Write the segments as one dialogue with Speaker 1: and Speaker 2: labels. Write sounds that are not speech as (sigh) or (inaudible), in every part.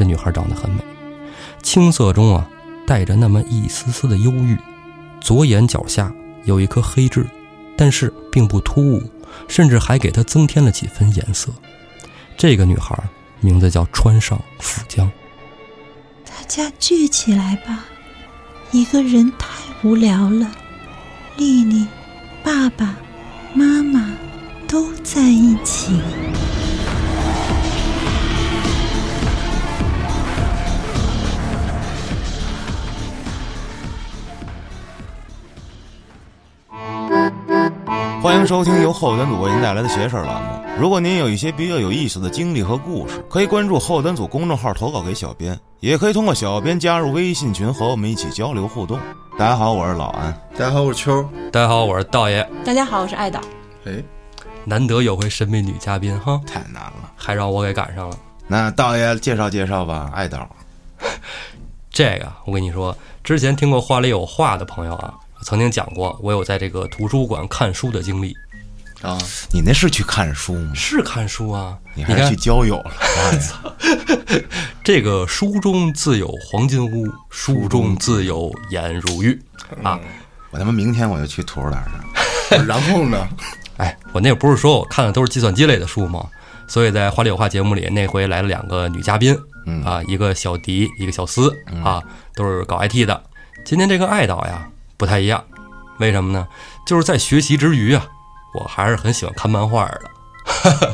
Speaker 1: 这女孩长得很美，青色中啊带着那么一丝丝的忧郁，左眼角下有一颗黑痣，但是并不突兀，甚至还给她增添了几分颜色。这个女孩名字叫川上富江。
Speaker 2: 大家聚起来吧，一个人太无聊了。丽丽、爸爸妈妈都在一起。
Speaker 3: 迎收听由后端组为您带来的“邪事儿”栏目。如果您有一些比较有意思的经历和故事，可以关注后端组公众号投稿给小编，也可以通过小编加入微信群和我们一起交流互动。大家好，我是老安。
Speaker 4: 大家好，我是秋。
Speaker 1: 大家好，我是道爷。
Speaker 5: 大家好，我是爱导。
Speaker 4: 哎，
Speaker 1: 难得有回神秘女嘉宾哈，
Speaker 3: 太难了，
Speaker 1: 还让我给赶上了。
Speaker 3: 那道爷介绍介绍吧，爱导。(laughs)
Speaker 1: 这个我跟你说，之前听过话里有话的朋友啊，曾经讲过我有在这个图书馆看书的经历。
Speaker 4: 啊，
Speaker 3: 你那是去看书吗？
Speaker 1: 是看书啊，
Speaker 3: 你还是去交友了？哎呀 (laughs)
Speaker 1: 这个书中自有黄金屋，书中自有颜如玉啊。
Speaker 3: 我他妈明天我就去图书馆上。(laughs)
Speaker 4: 然后呢？
Speaker 1: 哎，我那个不是说我看的都是计算机类的书吗？所以在话里有话节目里，那回来了两个女嘉宾，
Speaker 3: 嗯
Speaker 1: 啊，一个小迪，一个小思啊，都是搞 IT 的。今天这个爱导呀不太一样，为什么呢？就是在学习之余啊，我还是很喜欢看漫画的。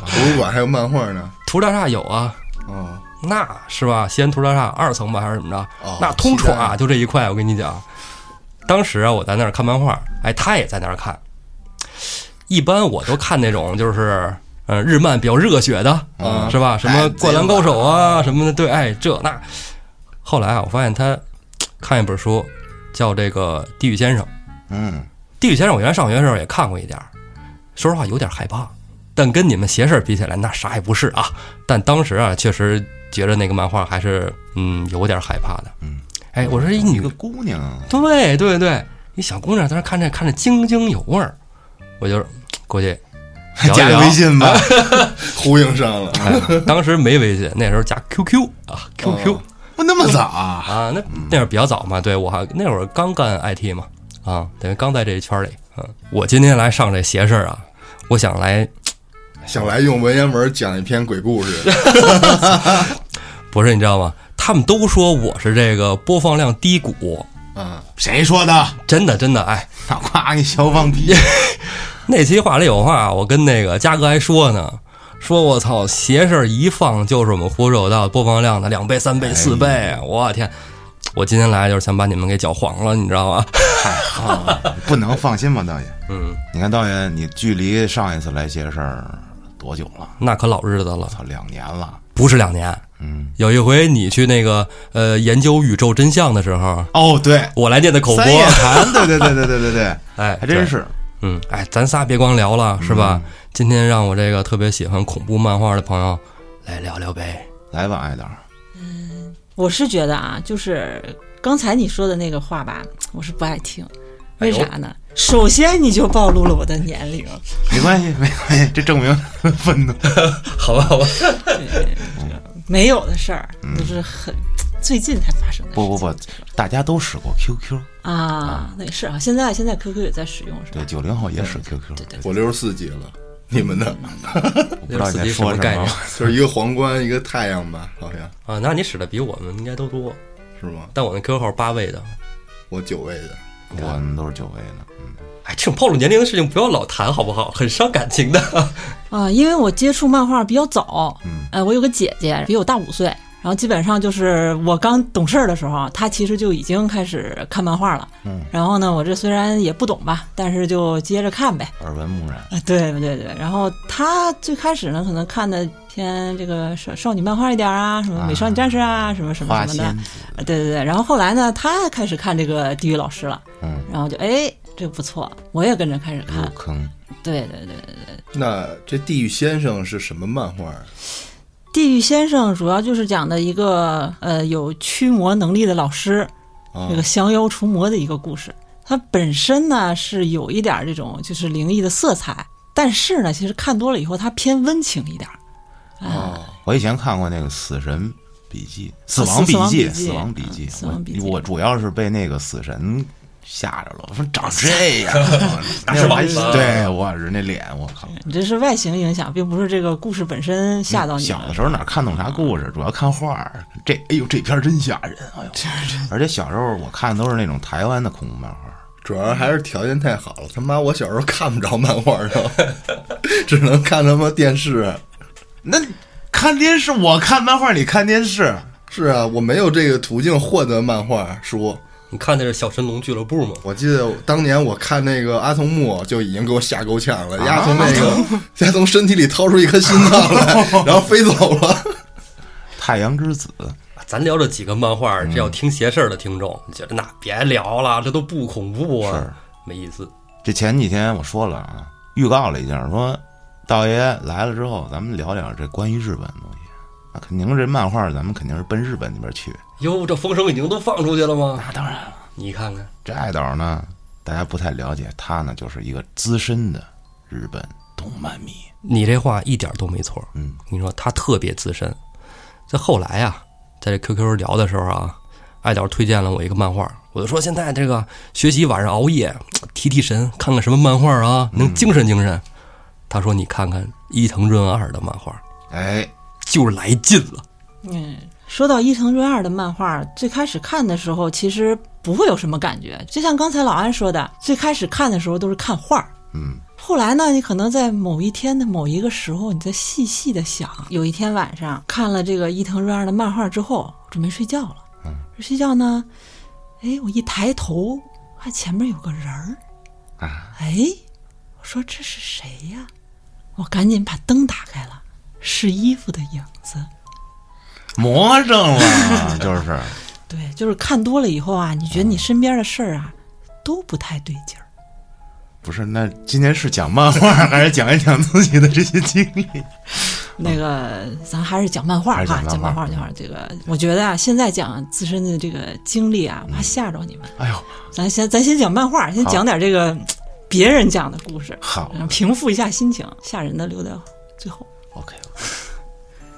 Speaker 4: 图书馆还有漫画呢。
Speaker 1: 图大厦有啊，
Speaker 4: 哦，
Speaker 1: 那是吧？西安图大厦二层吧，还是怎么着？
Speaker 4: 哦
Speaker 1: 那通
Speaker 4: 西单
Speaker 1: 闯啊，就这一块，我跟你讲。当时啊，我在那儿看漫画，哎，他也在那儿看。一般我都看那种就是，呃，日漫比较热血的，
Speaker 4: 嗯
Speaker 1: 是吧？什么
Speaker 4: 哎《
Speaker 1: 灌篮高手》啊，什么的，对，哎，这那。后来啊，我发现他看一本书，叫这个《地狱先生》。
Speaker 3: 嗯，《
Speaker 1: 地狱先生》我原来上学的时候也看过一点儿，说实话有点害怕，但跟你们邪事儿比起来，那啥也不是啊。但当时啊，确实觉得那个漫画还是嗯有点害怕的。
Speaker 3: 嗯，
Speaker 1: 哎，我说一女
Speaker 3: 一个姑娘，
Speaker 1: 对对对，一小姑娘在那看着看着津津有味儿，我就过去 (laughs)
Speaker 3: 加个微信吧。(laughs)
Speaker 4: 呼应上了。
Speaker 1: 哎，当时没微信，那时候加 QQ 啊，QQ、
Speaker 4: 哦
Speaker 3: 不那么早啊？
Speaker 1: 啊，那那会儿比较早嘛，对我还那会儿刚干 IT 嘛，啊，等于刚在这一圈里。嗯，我今天来上这邪事儿啊，我想来
Speaker 4: 想来用文言文讲一篇鬼故事，(laughs)
Speaker 1: 不是你知道吗？他们都说我是这个播放量低谷，
Speaker 4: 嗯，
Speaker 3: 谁说的？
Speaker 1: 真的真的，哎，
Speaker 3: 那夸你小放屁！(laughs)
Speaker 1: 那期话里有话，我跟那个嘉哥还说呢，说我操，邪事儿一放就是我们胡说有道播放量的两倍、三倍、四倍，我天！我今天来就是想把你们给搅黄了，你知道吗？
Speaker 3: 太好了，不能放心吧，道爷？
Speaker 1: 嗯，
Speaker 3: 你看，道爷，你距离上一次来邪事儿多久了？
Speaker 1: 那可老日子了，
Speaker 3: 操，两年了。
Speaker 1: 不是两年。
Speaker 3: 嗯，
Speaker 1: 有一回你去那个呃研究宇宙真相的时候，
Speaker 3: 哦，对，
Speaker 1: 我来念的口播
Speaker 3: 三，叶，对对对对对对对，(laughs)
Speaker 1: 哎，
Speaker 3: 还真是。
Speaker 1: 嗯，哎，咱仨别光聊了，是吧？今天让我这个特别喜欢恐怖漫画的朋友来聊聊呗。
Speaker 3: 来吧，艾达。嗯。
Speaker 5: 我是觉得啊，就是刚才你说的那个话吧，我是不爱听。为啥呢？首先你就暴露了我的年龄，
Speaker 3: 没关系，没关系，这证明 (laughs) 愤怒。(laughs)
Speaker 1: 好吧，好吧，
Speaker 5: 没有的事儿，都是很最近才发生的。
Speaker 3: 不不不，大家都使过 QQ，
Speaker 5: 啊，那也是啊，现在现在 QQ 也在使用是吧
Speaker 3: 对，？九零后也使 QQ。
Speaker 5: 对对
Speaker 4: 我六十四级了，你们呢？(laughs)
Speaker 3: 我不知道你在说什
Speaker 1: 什么概念。(laughs)
Speaker 4: 就是一个皇冠，一个太阳吧，好像
Speaker 1: 啊？那你使的比我们应该都多，
Speaker 4: 是吗？
Speaker 1: 但我那 QQ 号八位的。
Speaker 4: 我九位的，
Speaker 3: 我们都是九位的，嗯，
Speaker 1: 哎，这种暴露年龄的事情不要老谈，好不好？很伤感情的。(laughs)
Speaker 5: 啊，因为我接触漫画比较早，
Speaker 3: 嗯，
Speaker 5: 呃，我有个姐姐比我大五岁，然后基本上就是我刚懂事儿的时候，他其实就已经开始看漫画了，
Speaker 3: 嗯，
Speaker 5: 然后呢，我这虽然也不懂吧，但是就接着看呗，
Speaker 3: 耳闻目染。
Speaker 5: 啊，对对对，然后他最开始呢，可能看的偏这个少少女漫画一点啊，什么美少女战士啊，什么什么什么的，
Speaker 3: 仙子，
Speaker 5: 啊对对对，然后后来呢，他开始看这个地狱老师了，
Speaker 3: 嗯，
Speaker 5: 然后就哎，这个不错，我也跟着开始看
Speaker 3: 入，坑。
Speaker 5: 对对对对对。
Speaker 4: 那这地狱先生是什么漫画？
Speaker 5: 地狱先生主要就是讲的一个呃有驱魔能力的老师，
Speaker 4: 啊
Speaker 5: 这个降妖除魔的一个故事。它本身呢是有一点这种就是灵异的色彩，但是呢，其实看多了以后，它偏温情一点儿。
Speaker 4: 啊，
Speaker 3: 我以前看过那个《死神笔记》《死亡笔记》《死亡笔记》
Speaker 5: 嗯死亡笔记
Speaker 3: 我我主要是被那个死神吓着了，我说长这样，(laughs) 那我还
Speaker 1: 吧
Speaker 3: 对我是那脸，我靠！
Speaker 5: 你这是外形影响，并不是这个故事本身吓到你
Speaker 3: 小的。时候哪看懂啥故事，主要看画儿。这哎呦，这片儿真吓人！哎呦，而且小时候我看的都是那种台湾的恐怖漫画。
Speaker 4: 主要还是条件太好了。他妈，我小时候看不着漫画的，(laughs) 只能看他妈电视。
Speaker 3: 那看电视，我看漫画，你看电视，
Speaker 4: 是啊，我没有这个途径获得漫画书。
Speaker 1: 你看的是小神龙俱乐部吗？
Speaker 4: 我记得当年我看那个阿童木就已经给我吓够呛了，丫从那个 (laughs) 丫从身体里掏出一颗心脏来，(laughs) 然后飞走了。
Speaker 3: 太阳之子，
Speaker 1: 咱聊这几个漫画，这要听邪事儿的听众觉得那别聊了，这都不恐怖啊
Speaker 3: 是，
Speaker 1: 没意思。
Speaker 3: 这前几天我说了啊，预告了一下，说道爷来了之后，咱们聊聊这关于日本的东西。那肯定这漫画，咱们肯定是奔日本那边去。
Speaker 1: 哟，这风声已经都放出去了吗？
Speaker 3: 那当然了，
Speaker 1: 你看看，
Speaker 3: 这爱导呢，大家不太了解，他呢就是一个资深的日本动漫迷。
Speaker 1: 你这话一点都没错。
Speaker 3: 嗯，
Speaker 1: 你说他特别资深。在后来啊，在这 QQ 聊的时候啊，爱导推荐了我一个漫画，我就说现在这个学习晚上熬夜提提神，看看什么漫画啊，能精神精神。他说你看看伊藤润二的漫画，
Speaker 3: 哎，
Speaker 1: 就是来劲了。
Speaker 5: 嗯，说到伊藤润二的漫画，最开始看的时候其实不会有什么感觉，就像刚才老安说的，最开始看的时候都是看画儿。
Speaker 3: 嗯，
Speaker 5: 后来呢，你可能在某一天的某一个时候，你在细细的想，有一天晚上看了这个伊藤润二的漫画之后，准备睡觉了。
Speaker 3: 嗯，
Speaker 5: 睡觉呢，哎，我一抬头，看前面有个人儿。
Speaker 3: 啊，
Speaker 5: 哎，我说这是谁呀？我赶紧把灯打开了，是衣服的影子。
Speaker 3: 魔怔了，(laughs) 就是。
Speaker 5: 对，就是看多了以后啊，你觉得你身边的事儿啊，都不太对劲儿。
Speaker 3: 不是，那今天是讲漫画，还是讲一讲自己的这些经历？(laughs)
Speaker 5: 那个，咱还是讲漫画哈，
Speaker 3: 讲
Speaker 5: 讲漫画，
Speaker 3: 漫画
Speaker 5: 讲漫画。这个，我觉得啊，现在讲自身的这个经历啊，怕吓着你们。
Speaker 3: 哎呦，
Speaker 5: 咱先，咱先讲漫画，先讲点这个别人讲的故事，
Speaker 3: 好
Speaker 5: 平复一下心情。吓人的留到最后。
Speaker 3: ，OK，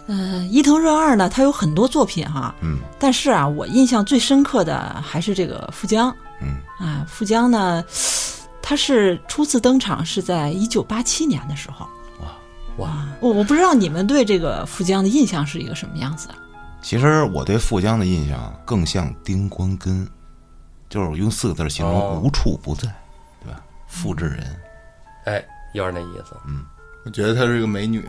Speaker 5: 嗯、伊藤润二呢，他有很多作品哈，
Speaker 3: 嗯
Speaker 5: 但是啊，我印象最深刻的还是这个富江。
Speaker 3: 嗯
Speaker 5: 啊，富江呢，他是初次登场是在一九八七年的时候。
Speaker 1: 哇哇，
Speaker 5: 我我不知道你们对这个富江的印象是一个什么样子啊？
Speaker 3: 其实我对富江的印象更像丁光根，就是用四个字形容
Speaker 1: 哦
Speaker 3: 无处不在，对吧？复制人，
Speaker 1: 哎，又是那意思。
Speaker 4: 嗯我觉得她是个美女，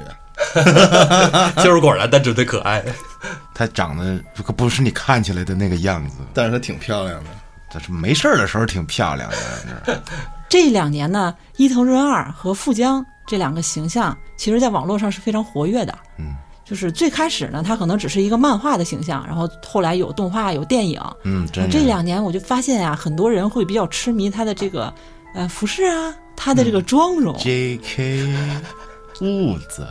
Speaker 4: (laughs)
Speaker 1: 就是果然单纯的可爱。(laughs)
Speaker 3: 她长得可不是你看起来的那个样子，
Speaker 4: 但是她挺漂亮的。
Speaker 3: 但是没事儿的时候挺漂亮的。这 (laughs)
Speaker 5: 这两年呢，伊藤润二和富江这两个形象，其实在网络上是非常活跃的。
Speaker 3: 嗯，
Speaker 5: 就是最开始呢，他可能只是一个漫画的形象，然后后来有动画、有电影。
Speaker 3: 嗯，真
Speaker 5: 这两年我就发现呀、很多人会比较痴迷他的这个呃服饰啊，他的这个妆容。
Speaker 3: J.K. 痦子，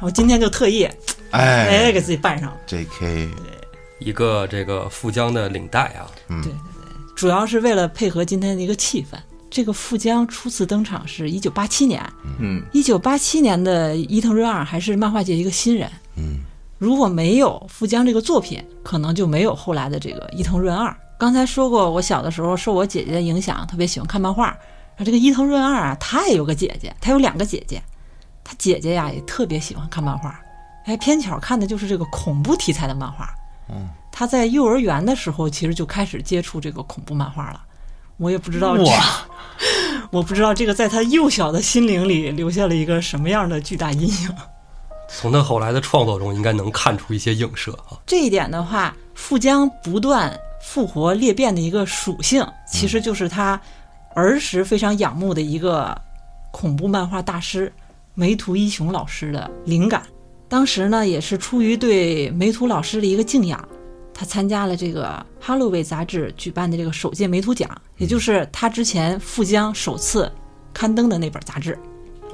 Speaker 5: 对，我今天就特意哎
Speaker 3: 哎
Speaker 5: 给自己扮上了。
Speaker 3: ，J.K.
Speaker 1: 一个这个富江的领带啊，
Speaker 3: 嗯
Speaker 5: 对对对主要是为了配合今天的一个气氛。这个富江初次登场是一九八七年，
Speaker 4: 嗯，
Speaker 5: 一九八七年的伊藤润二还是漫画界一个新人。
Speaker 3: 嗯，
Speaker 5: 如果没有富江这个作品，可能就没有后来的这个伊藤润二。刚才说过，我小的时候受我姐姐的影响，特别喜欢看漫画。这个伊藤润二啊，他也有个姐姐，他有两个姐姐，他姐姐呀也特别喜欢看漫画，哎，偏巧看的就是这个恐怖题材的漫画。
Speaker 3: 嗯，
Speaker 5: 他在幼儿园的时候，其实就开始接触这个恐怖漫画了。我也不知道 (laughs) 我不知道这个在他幼小的心灵里留下了一个什么样的巨大阴影。
Speaker 1: 从他后来的创作中应该能看出一些影射啊。
Speaker 5: 这一点的话，富江不断复活裂变的一个属性，其实就是他儿时非常仰慕的一个恐怖漫画大师梅图一雄老师的灵感。当时呢，也是出于对梅图老师的一个敬仰，他参加了这个《哈洛维》杂志举办的这个首届梅图奖，也就是他之前富江首次刊登的那本杂志。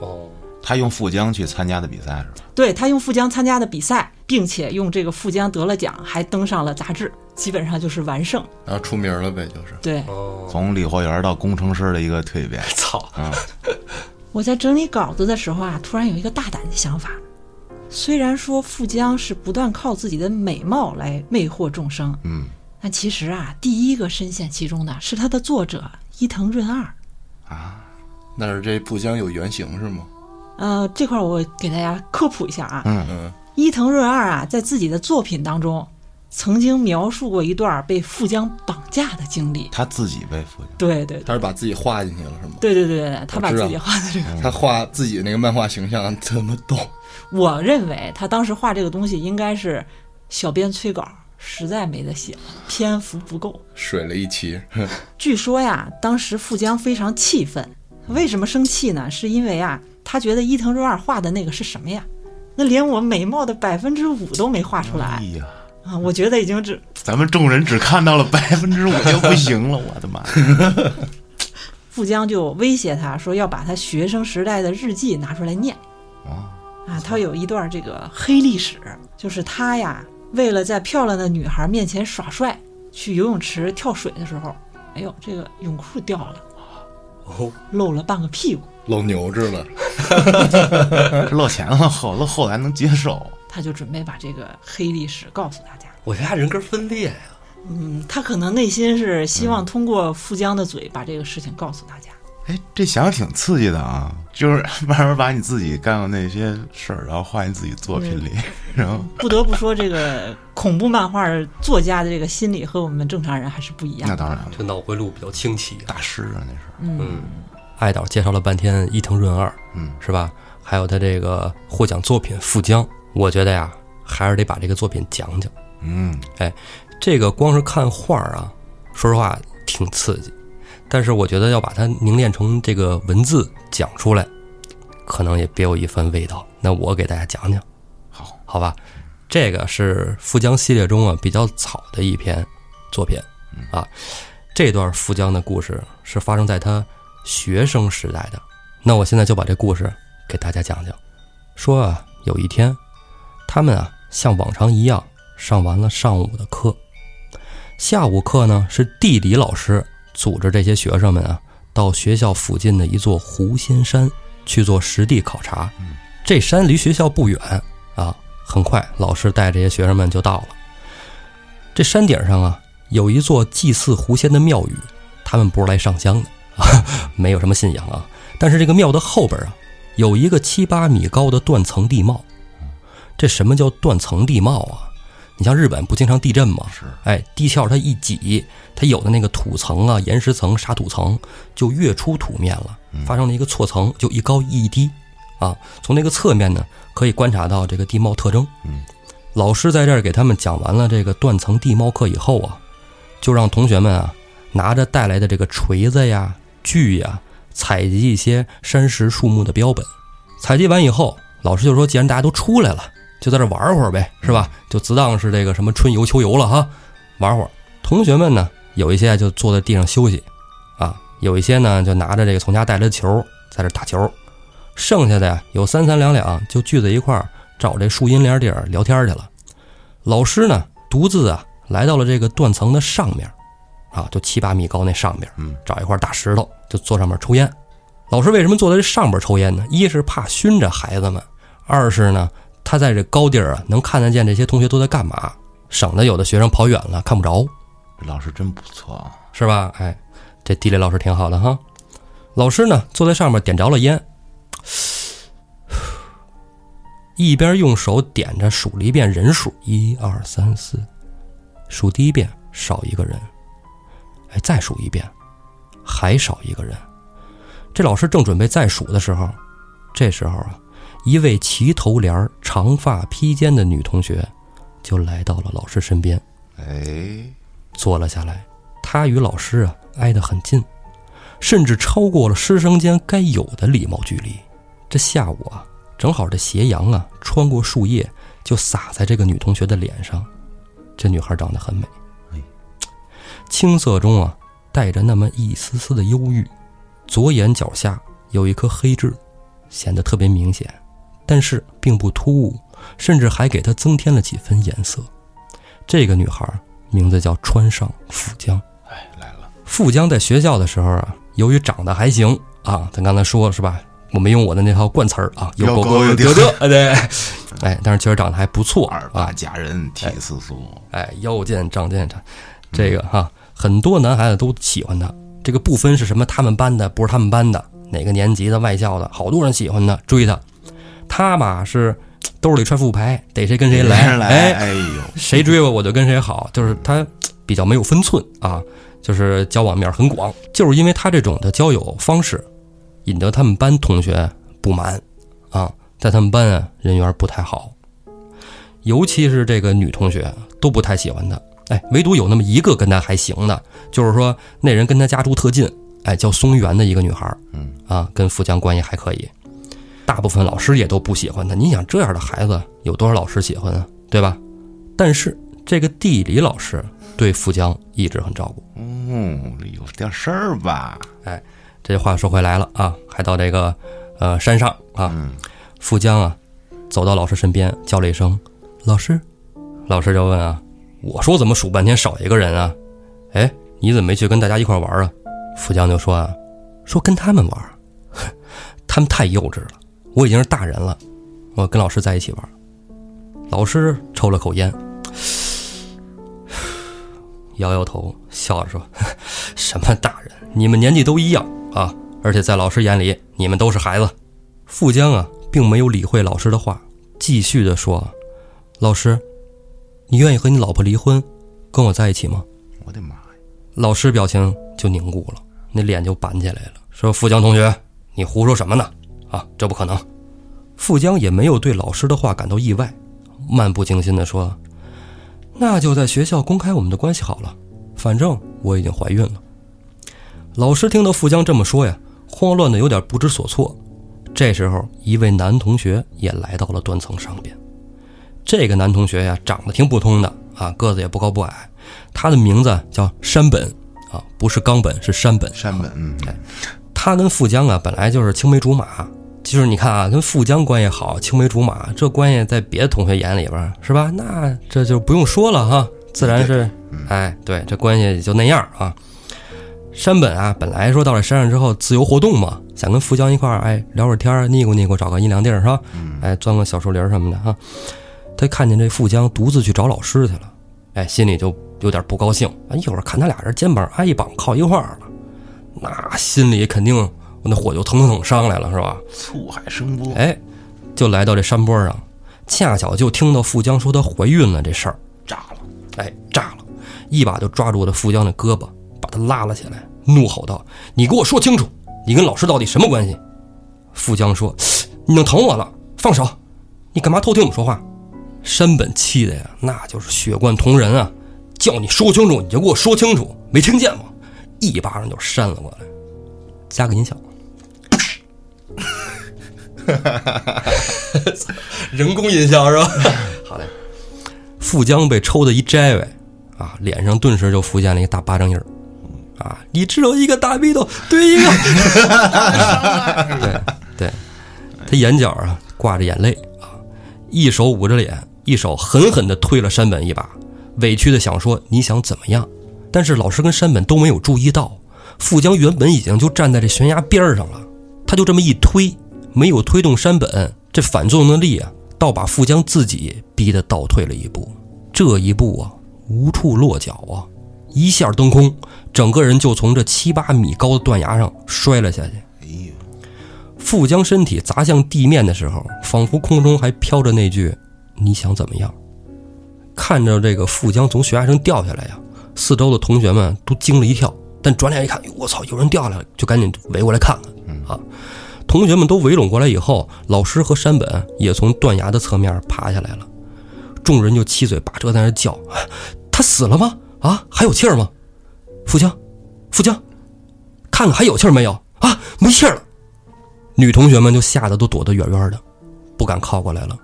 Speaker 1: 哦，
Speaker 3: 他用富江去参加的比赛是吧？
Speaker 5: 对他用富江参加的比赛，并且用这个富江得了奖，还登上了杂志，基本上就是完胜。
Speaker 4: 然后出名了呗，就是。
Speaker 5: 对，
Speaker 1: 哦，
Speaker 3: 从理货员到工程师的一个蜕变。(laughs)
Speaker 1: 操，
Speaker 3: 啊，
Speaker 5: 我在整理稿子的时候啊，突然有一个大胆的想法，虽然说富江是不断靠自己的美貌来魅惑众生，
Speaker 3: 嗯
Speaker 5: 但其实啊，第一个深陷其中的是他的作者伊藤润二。
Speaker 3: 啊，
Speaker 4: 那是这富江有原型是吗？
Speaker 5: 呃，这块儿我给大家科普一下啊，
Speaker 3: 嗯
Speaker 4: 嗯，
Speaker 5: 伊藤润二啊，在自己的作品当中，曾经描述过一段被富江绑架的经历。
Speaker 3: 他自己被富江
Speaker 5: 对对
Speaker 4: 他是把自己画进去了是吗？
Speaker 5: 对对对他把自己画的这个，
Speaker 4: 他画自己那个漫画形象这么逗，
Speaker 5: 我认为他当时画这个东西应该是小编催稿，实在没得写了，篇幅不够。
Speaker 4: 水了一期。(laughs)
Speaker 5: 据说呀，当时富江非常气愤，为什么生气呢？是因为啊，他觉得伊藤润二画的那个是什么呀？那连我美貌的百分之五都没画出来
Speaker 3: 哎呀，
Speaker 5: 啊！我觉得已经只
Speaker 3: 咱们众人只看到了百分之五就不行了，我的妈呀！
Speaker 5: 富江就威胁他说要把他学生时代的日记拿出来念。
Speaker 3: 啊
Speaker 5: 啊，他有一段这个黑历史，就是他呀，为了在漂亮的女孩面前耍帅，去游泳池跳水的时候，哎呦，这个泳裤掉了，
Speaker 1: 哦，
Speaker 5: 露了半个屁股，
Speaker 4: 露牛子了，
Speaker 3: 这 (laughs) 露钱了后，露后来能接受。
Speaker 5: 他就准备把这个黑历史告诉大家。
Speaker 1: 我觉得他人格分裂呀、
Speaker 5: 嗯，他可能内心是希望通过富江的嘴把这个事情告诉大家。
Speaker 3: 哎，这想想挺刺激的啊！(laughs) 就是慢慢把你自己干过那些事儿，然后画进自己作品里，(laughs) 然后
Speaker 5: 不得不说，这个恐怖漫画作家的这个心理和我们正常人还是不一样的。
Speaker 3: 那当然了，
Speaker 1: 这脑回路比较清奇啊。
Speaker 3: 大师啊，那是。
Speaker 5: 嗯，
Speaker 1: 爱导介绍了半天伊藤润二，
Speaker 3: 嗯，
Speaker 1: 是吧？还有他这个获奖作品富江，我觉得呀，还是得把这个作品讲讲。
Speaker 3: 嗯，哎
Speaker 1: 这个光是看画儿啊，说实话挺刺激，但是我觉得要把它凝练成这个文字讲出来，可能也别有一番味道。那我给大家讲讲，
Speaker 3: 好，
Speaker 1: 好吧？这个是富江系列中啊比较早的一篇作品啊。这段富江的故事是发生在他学生时代的。那我现在就把这故事给大家讲讲。说啊，有一天，他们啊像往常一样上完了上午的课，下午课呢是地理老师组织这些学生们啊到学校附近的一座狐仙山去做实地考察。这山离学校不远啊，很快老师带这些学生们就到了。这山顶上啊有一座祭祀狐仙的庙宇，他们不是来上香的啊，(laughs) 没有什么信仰啊。但是这个庙的后边啊有一个七八米高的断层地貌。这什么叫断层地貌啊？你像日本不经常地震吗？
Speaker 3: 是，
Speaker 1: 哎，地壳它一挤，它有的那个土层啊、岩石层、沙土层就跃出土面了，发生了一个错层，就一高一低，啊，从那个侧面呢可以观察到这个地貌特征。
Speaker 3: 嗯，
Speaker 1: 老师在这儿给他们讲完了这个断层地貌课以后啊，就让同学们啊拿着带来的这个锤子呀、锯呀，采集一些山石树木的标本。采集完以后，老师就说：“既然大家都出来了，就在这玩会儿呗，是吧？就自当是这个什么春游、秋游了哈，玩会儿。”同学们呢，有一些就坐在地上休息，啊，有一些呢就拿着这个从家带来的球在这打球，剩下的呀有三三两两就聚在一块儿找这树荫帘地儿聊天去了。老师呢独自啊来到了这个断层的上面，啊，就七八米高那上面，
Speaker 3: 嗯，
Speaker 1: 找一块大石头就坐上面抽烟。老师为什么坐在这上边抽烟呢？一是怕熏着孩子们，二是呢他在这高地儿啊能看得见这些同学都在干嘛，省得有的学生跑远了看不着。
Speaker 3: 老师真不错啊。
Speaker 1: 是吧？哎，这地理老师挺好的哈。老师呢，坐在上面点着了烟，一边用手点着数了一遍人数，一二三四，数第一遍少一个人，哎，再数一遍，还少一个人。这老师正准备再数的时候，这时候啊，一位齐头帘儿、长发披肩的女同学就来到了老师身边，
Speaker 3: 哎，
Speaker 1: 坐了下来。她与老师啊挨得很近，甚至超过了师生间该有的礼貌距离。这下午啊，正好这斜阳啊穿过树叶，就洒在这个女同学的脸上。这女孩长得很美，青涩中啊带着那么一丝丝的忧郁，左眼角下有一颗黑痣，显得特别明显，但是并不突兀，甚至还给她增添了几分颜色。这个女孩名字叫川上富江。
Speaker 3: 哎，来了，
Speaker 1: 富江在学校的时候啊，由于长得还行啊，咱刚才说了是吧？我没用我的那套惯词儿啊，有
Speaker 3: 有
Speaker 1: 狗
Speaker 3: 狗有
Speaker 1: 有得对，哎，但是确实长得还不错啊
Speaker 3: 二八，佳人体似酥，
Speaker 1: 哎，腰间仗剑长，这个哈，很多男孩子都喜欢她。这个不分是什么他们班的，不是他们班的，哪个年级的外校的，好多人喜欢她，追他。他吧是兜里揣副牌，逮谁跟谁来，
Speaker 3: 来，
Speaker 1: 哎，
Speaker 3: 哎呦，
Speaker 1: 谁追我我就跟谁好，就是他比较没有分寸啊，就是交往面很广。就是因为他这种的交友方式，引得他们班同学不满啊，在他们班啊人缘不太好，尤其是这个女同学都不太喜欢他。哎，唯独有那么一个跟他还行的，就是说那人跟他家住特近，哎，叫松原的一个女孩，
Speaker 3: 嗯
Speaker 1: 啊，跟富江关系还可以。大部分老师也都不喜欢他。你想这样的孩子有多少老师喜欢啊？对吧？但是这个地理老师对富江一直很照顾。
Speaker 3: 哦，有点事儿吧？
Speaker 1: 这话说回来了啊，还到这个呃山上啊，
Speaker 3: 嗯，
Speaker 1: 富江啊走到老师身边叫了一声“老师”，老师就问啊：“我说怎么数半天少一个人啊？哎，你怎么没去跟大家一块玩啊？”富江就说啊：“说跟他们玩，哼 (laughs) 他们太幼稚了，我已经是大人了，我跟老师在一起玩。”老师抽了口烟，摇摇头，笑着说：“ (laughs) 什么大人？你们年纪都一样啊！而且在老师眼里，你们都是孩子。”富江啊，并没有理会老师的话，继续的说：“老师，你愿意和你老婆离婚，跟我在一起吗
Speaker 3: 我的妈呀！？”
Speaker 1: 老师表情就凝固了，那脸就板起来了，说：“富江同学，你胡说什么呢？啊，这不可能！”富江也没有对老师的话感到意外，漫不经心地说：“那就在学校公开我们的关系好了，反正我已经怀孕了。”老师听到富江这么说呀，慌乱的有点不知所措。这时候，一位男同学也来到了断层上边。这个男同学呀，长得挺普通的啊，个子也不高不矮。他的名字叫山本啊，不是冈本，是山本。
Speaker 3: 山本，嗯，
Speaker 1: 他跟富江啊，本来就是青梅竹马。就是你看啊，跟富江关系好，青梅竹马，这关系在别的同学眼里边儿是吧？那这就不用说了哈，自然是，哎，对，这关系也就那样啊。山本啊，本来说到了山上之后自由活动嘛，想跟富江一块儿哎聊会儿天儿，腻咕腻咕，找个阴凉地儿是吧？哎，钻个小树林儿什么的哈。他看见这富江独自去找老师去了，哎，心里就有点不高兴。啊，一会儿看他俩人肩膀挨一绑靠一块儿了，那心里肯定那火就腾腾腾上来了，是吧？
Speaker 3: 醋海生波，
Speaker 1: 哎，就来到这山坡上，恰巧就听到富江说她怀孕了这事儿，
Speaker 3: 炸了！
Speaker 1: 哎，炸了，一把就抓住了富江的胳膊，把他拉了起来，怒吼道：“你给我说清楚，你跟老师到底什么关系？”富江说：“你弄疼我了，放手！你干嘛偷听我们说话？”山本气的呀，那就是血贯瞳仁啊！叫你说清楚，你就给我说清楚，没听见吗？一巴掌就扇了过来，加个音效。(laughs) 人工音效是吧？(laughs) 好嘞。富江被抽的一摘歪，啊，脸上顿时就浮现了一个大巴掌印儿，啊，你只有一个大鼻头，对一个，(laughs) 对对，他眼角啊挂着眼泪啊，一手捂着脸，一手狠狠地推了山本一把，委屈的想说你想怎么样？但是老师跟山本都没有注意到，富江原本已经就站在这悬崖边儿上了，他就这么一推，没有推动山本，这反作用的力啊，倒把富江自己逼得倒退了一步。这一步啊，无处落脚啊，一下蹬空，整个人就从这七八米高的断崖上摔了下去。
Speaker 3: 哎呦，
Speaker 1: 富江身体砸向地面的时候，仿佛空中还飘着那句“你想怎么样”。看着这个富江从悬崖上掉下来呀，四周的同学们都惊了一跳，但转脸一看，哎我操，有人掉下来了，就赶紧围过来看看。啊，同学们都围拢过来以后，老师和山本也从断崖的侧面爬下来了。众人就七嘴八舌在那叫：“他死了吗？啊，还有气儿吗？富江，富江，看看还有气儿没有？啊，没气儿了。”女同学们就吓得都躲得远远的，不敢靠过来了。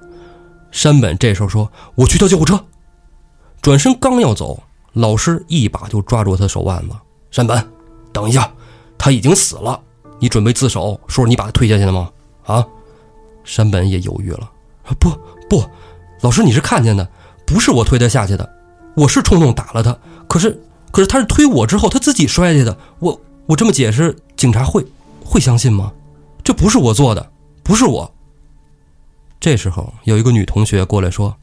Speaker 1: 山本这时候说：“我去叫救护车。”转身刚要走，老师一把就抓住他手腕子：“山本，等一下，他已经死了，你准备自首，说是你把他推下去的吗？”啊，山本也犹豫了：“，不不，老师你是看见的，不是我推他下去的，我是冲动打了他，可是可是他是推我之后他自己摔下去的，我我这么解释，警察会会相信吗？这不是我做的，不是我。这时候有一个女同学过来说：“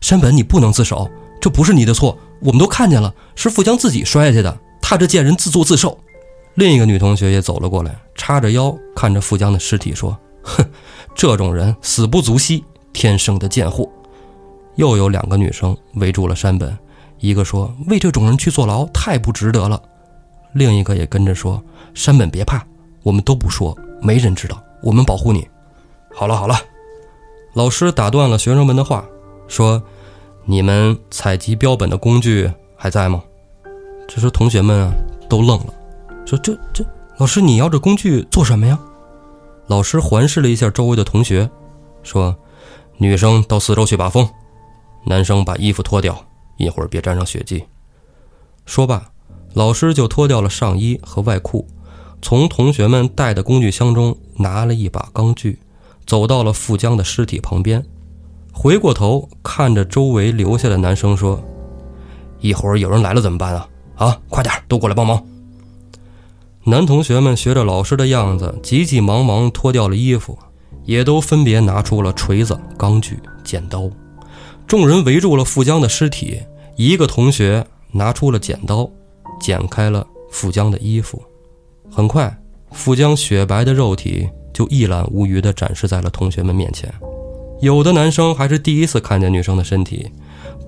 Speaker 1: 山本，你不能自首，这不是你的错，我们都看见了，是富江自己摔下去的，他这贱人自作自受。”另一个女同学也走了过来，叉着腰看着富江的尸体说：“哼，这种人死不足惜，天生的贱货。”又有两个女生围住了山本，一个说：“为这种人去坐牢太不值得了。”另一个也跟着说：“山本别怕，我们都不说，没人知道，我们保护你。”好了好了，老师打断了学生们的话，说：“你们采集标本的工具还在吗？”这时同学们啊都愣了。说这这，老师你要这工具做什么呀？老师环视了一下周围的同学，说：“女生到四周去把风，男生把衣服脱掉，一会儿别沾上血迹。”说罢，老师就脱掉了上衣和外裤，从同学们带的工具箱中拿了一把钢锯，走到了富江的尸体旁边，回过头看着周围留下的男生说：“一会儿有人来了怎么办啊？啊，快点，都过来帮忙！”男同学们学着老师的样子，急急忙忙脱掉了衣服，也都分别拿出了锤子、钢锯、剪刀。众人围住了富江的尸体，一个同学拿出了剪刀，剪开了富江的衣服。很快，富江雪白的肉体就一览无余地展示在了同学们面前。有的男生还是第一次看见女生的身体，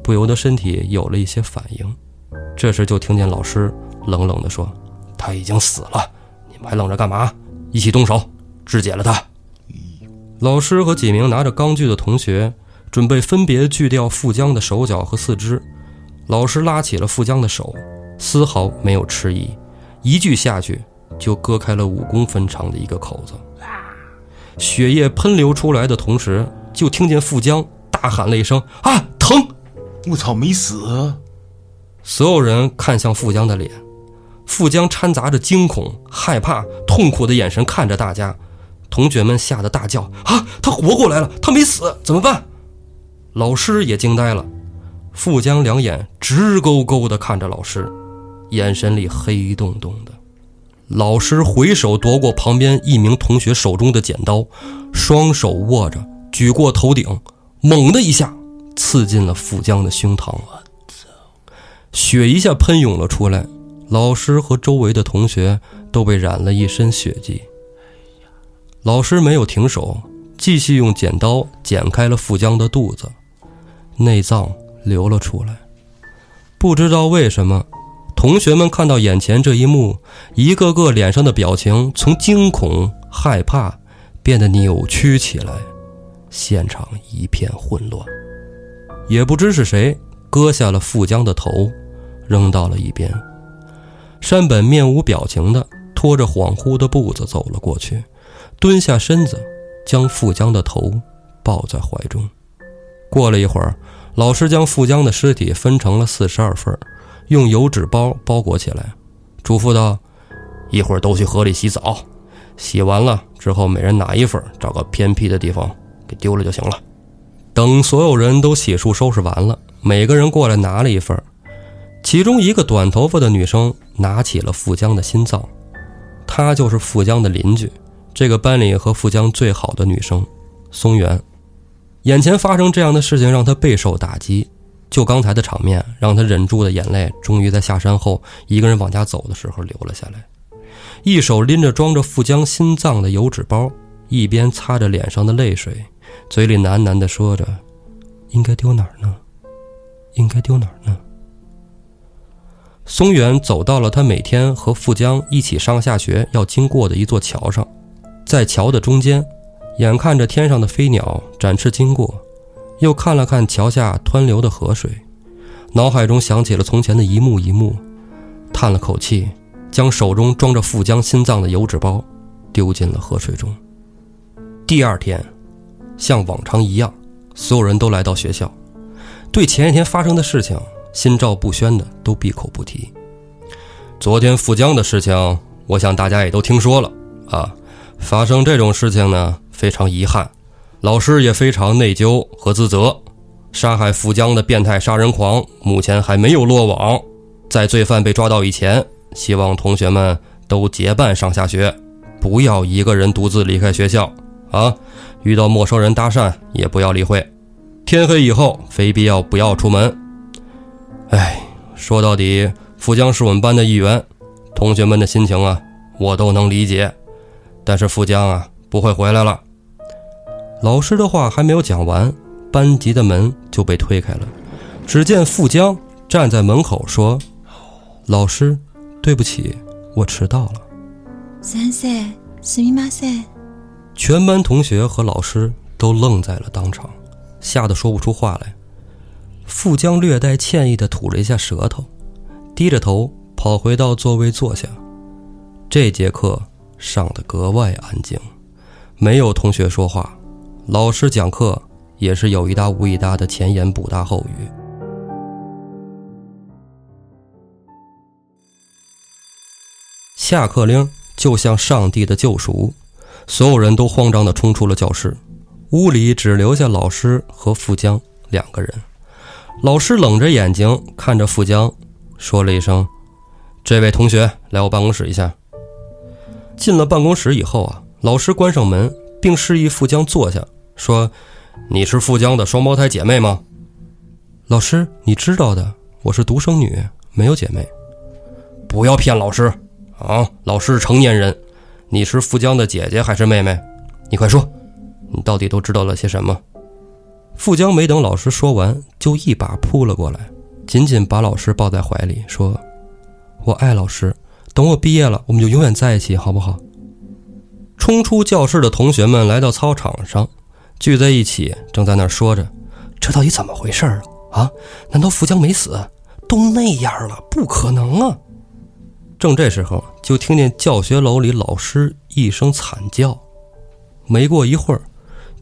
Speaker 1: 不由得身体有了一些反应。这时，就听见老师冷冷地说。他已经死了，你们还愣着干嘛？一起动手，肢解了他！老师和几名拿着钢锯的同学准备分别锯掉富江的手脚和四肢。老师拉起了富江的手，丝毫没有迟疑，一锯下去就割开了五公分长的一个口子。血液喷流出来的同时，就听见富江大喊了一声：“啊，疼！”
Speaker 3: 我操，没死！
Speaker 1: 所有人看向富江的脸。富江掺杂着惊恐、害怕、痛苦的眼神看着大家，同学们吓得大叫：“啊，他活过来了！他没死，怎么办？”老师也惊呆了。富江两眼直勾勾地看着老师，眼神里黑洞洞的。老师回手夺过旁边一名同学手中的剪刀，双手握着，举过头顶，猛的一下刺进了富江的胸膛。血一下喷涌了出来。老师和周围的同学都被染了一身血迹。老师没有停手，继续用剪刀剪开了富江的肚子，内脏流了出来。不知道为什么，同学们看到眼前这一幕，一个个脸上的表情从惊恐、害怕变得扭曲起来，现场一片混乱。也不知是谁割下了富江的头，扔到了一边。山本面无表情地拖着恍惚的步子走了过去，蹲下身子，将富江的头抱在怀中。过了一会儿，老师将富江的尸体分成了四十二份，用油纸包包裹起来，嘱咐道：“一会儿都去河里洗澡，洗完了之后每人拿一份，找个偏僻的地方给丢了就行了。”等所有人都洗漱收拾完了，每个人过来拿了一份。其中一个短头发的女生拿起了富江的心脏，她就是富江的邻居，这个班里和富江最好的女生，松原。眼前发生这样的事情让她备受打击，就刚才的场面让她忍住的眼泪，终于在下山后一个人往家走的时候流了下来，一手拎着装着富江心脏的油纸包，一边擦着脸上的泪水，嘴里喃喃地说着：“应该丢哪儿呢？应该丢哪儿呢？”松原走到了他每天和富江一起上下学要经过的一座桥上，在桥的中间，眼看着天上的飞鸟展翅经过，又看了看桥下湍流的河水，脑海中想起了从前的一幕一幕，叹了口气，将手中装着富江心脏的油纸包丢进了河水中。第二天，像往常一样，所有人都来到学校，对前一天发生的事情。心照不宣的都闭口不提。昨天富江的事情，我想大家也都听说了啊。发生这种事情呢，非常遗憾，老师也非常内疚和自责。杀害富江的变态杀人狂目前还没有落网，在罪犯被抓到以前，希望同学们都结伴上下学，不要一个人独自离开学校啊，遇到陌生人搭讪也不要理会。天黑以后，非必要不要出门。哎，说到底，富江是我们班的一员，同学们的心情啊，我都能理解。但是富江啊，不会回来了。老师的话还没有讲完，班级的门就被推开了。只见富江站在门口说：“老师，对不起，我迟到了。”
Speaker 2: 三岁，すみません。
Speaker 1: 全班同学和老师都愣在了当场，吓得说不出话来。 富江略带歉意的吐了一下舌头，低着头跑回到座位坐下。这节课上的格外安静，没有同学说话，老师讲课也是有一搭无一搭的前言不搭后语。下课铃就像上帝的救赎，所有人都慌张的冲出了教室，屋里只留下老师和富江两个人。老师冷着眼睛看着富江，说了一声：“这位同学，来我办公室一下。”进了办公室以后啊，老师关上门，并示意富江坐下，说：“你是富江的双胞胎姐妹吗？”老师，你知道的，我是独生女，没有姐妹。不要骗老师啊！老师是成年人，你是富江的姐姐还是妹妹？你快说，你到底都知道了些什么？富江没等老师说完，就一把扑了过来，紧紧把老师抱在怀里，说：“我爱老师，等我毕业了，我们就永远在一起，好不好？”冲出教室的同学们来到操场上，聚在一起，正在那儿说着：“这到底怎么回事啊？啊？难道富江没死？都那样了，不可能啊！”正这时候，就听见教学楼里老师一声惨叫。没过一会儿，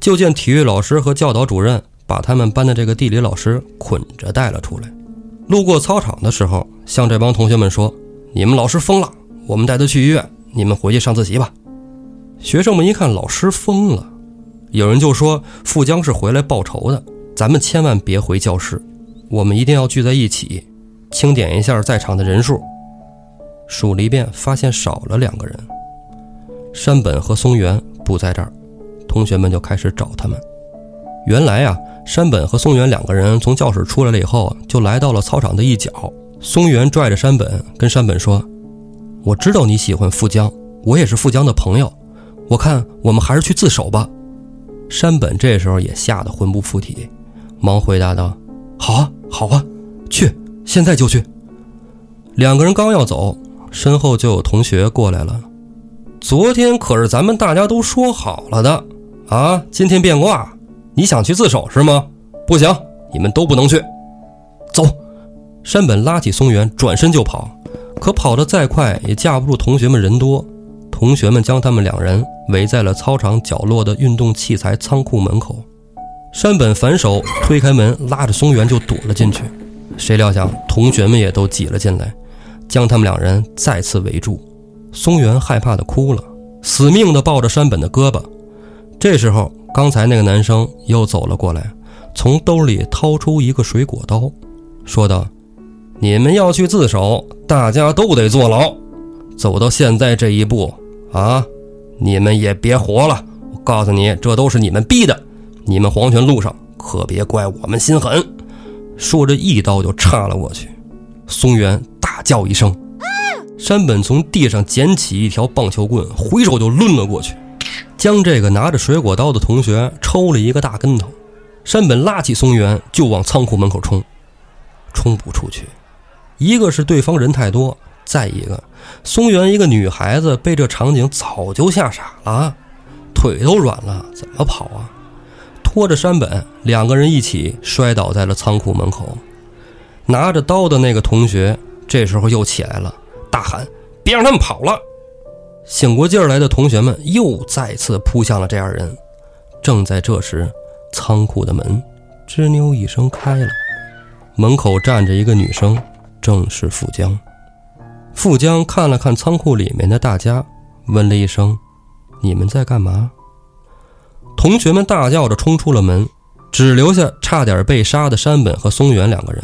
Speaker 1: 就见体育老师和教导主任把他们班的这个地理老师捆着带了出来。路过操场的时候，向这帮同学们说：“你们老师疯了，我们带他去医院，你们回去上自习吧。”学生们一看老师疯了，有人就说：“富江是回来报仇的，咱们千万别回教室，我们一定要聚在一起，清点一下在场的人数。”数了一遍，发现少了两个人，山本和松原不在这儿，同学们就开始找他们。原来啊，山本和松原两个人从教室出来了以后，就来到了操场的一角。松原拽着山本，跟山本说：“我知道你喜欢富江，我也是富江的朋友，我看我们还是去自首吧。”山本这时候也吓得魂不附体，忙回答道：“好啊，好啊，去，现在就去。”两个人刚要走。身后就有同学过来了。昨天可是咱们大家都说好了的啊！今天变卦，你想去自首是吗？不行，你们都不能去。走！山本拉起松原，转身就跑。可跑得再快，也架不住同学们人多。同学们将他们两人围在了操场角落的运动器材仓库门口。山本反手推开门，拉着松原就躲了进去。谁料想，同学们也都挤了进来。将他们两人再次围住，松原害怕的哭了，死命的抱着山本的胳膊。这时候，刚才那个男生又走了过来，从兜里掏出一个水果刀，说道：“你们要去自首，大家都得坐牢。走到现在这一步啊，你们也别活了。我告诉你，这都是你们逼的。你们黄泉路上可别怪我们心狠。”说着，一刀就插了过去。松原。大叫一声，山本从地上捡起一条棒球棍，回手就抡了过去，将这个拿着水果刀的同学抽了一个大跟头。山本拉起松原就往仓库门口冲，冲不出去。一个是对方人太多，再一个，松原一个女孩子被这场景早就吓傻了，腿都软了，怎么跑啊？拖着山本，两个人一起摔倒在了仓库门口。拿着刀的那个同学。这时候又起来了，大喊：“别让他们跑了！”醒过劲儿来的同学们又再次扑向了这二人。正在这时，仓库的门吱扭一声开了，门口站着一个女生，正是富江。富江看了看仓库里面的大家，问了一声：“你们在干嘛？”同学们大叫着冲出了门，只留下差点被杀的山本和松原两个人。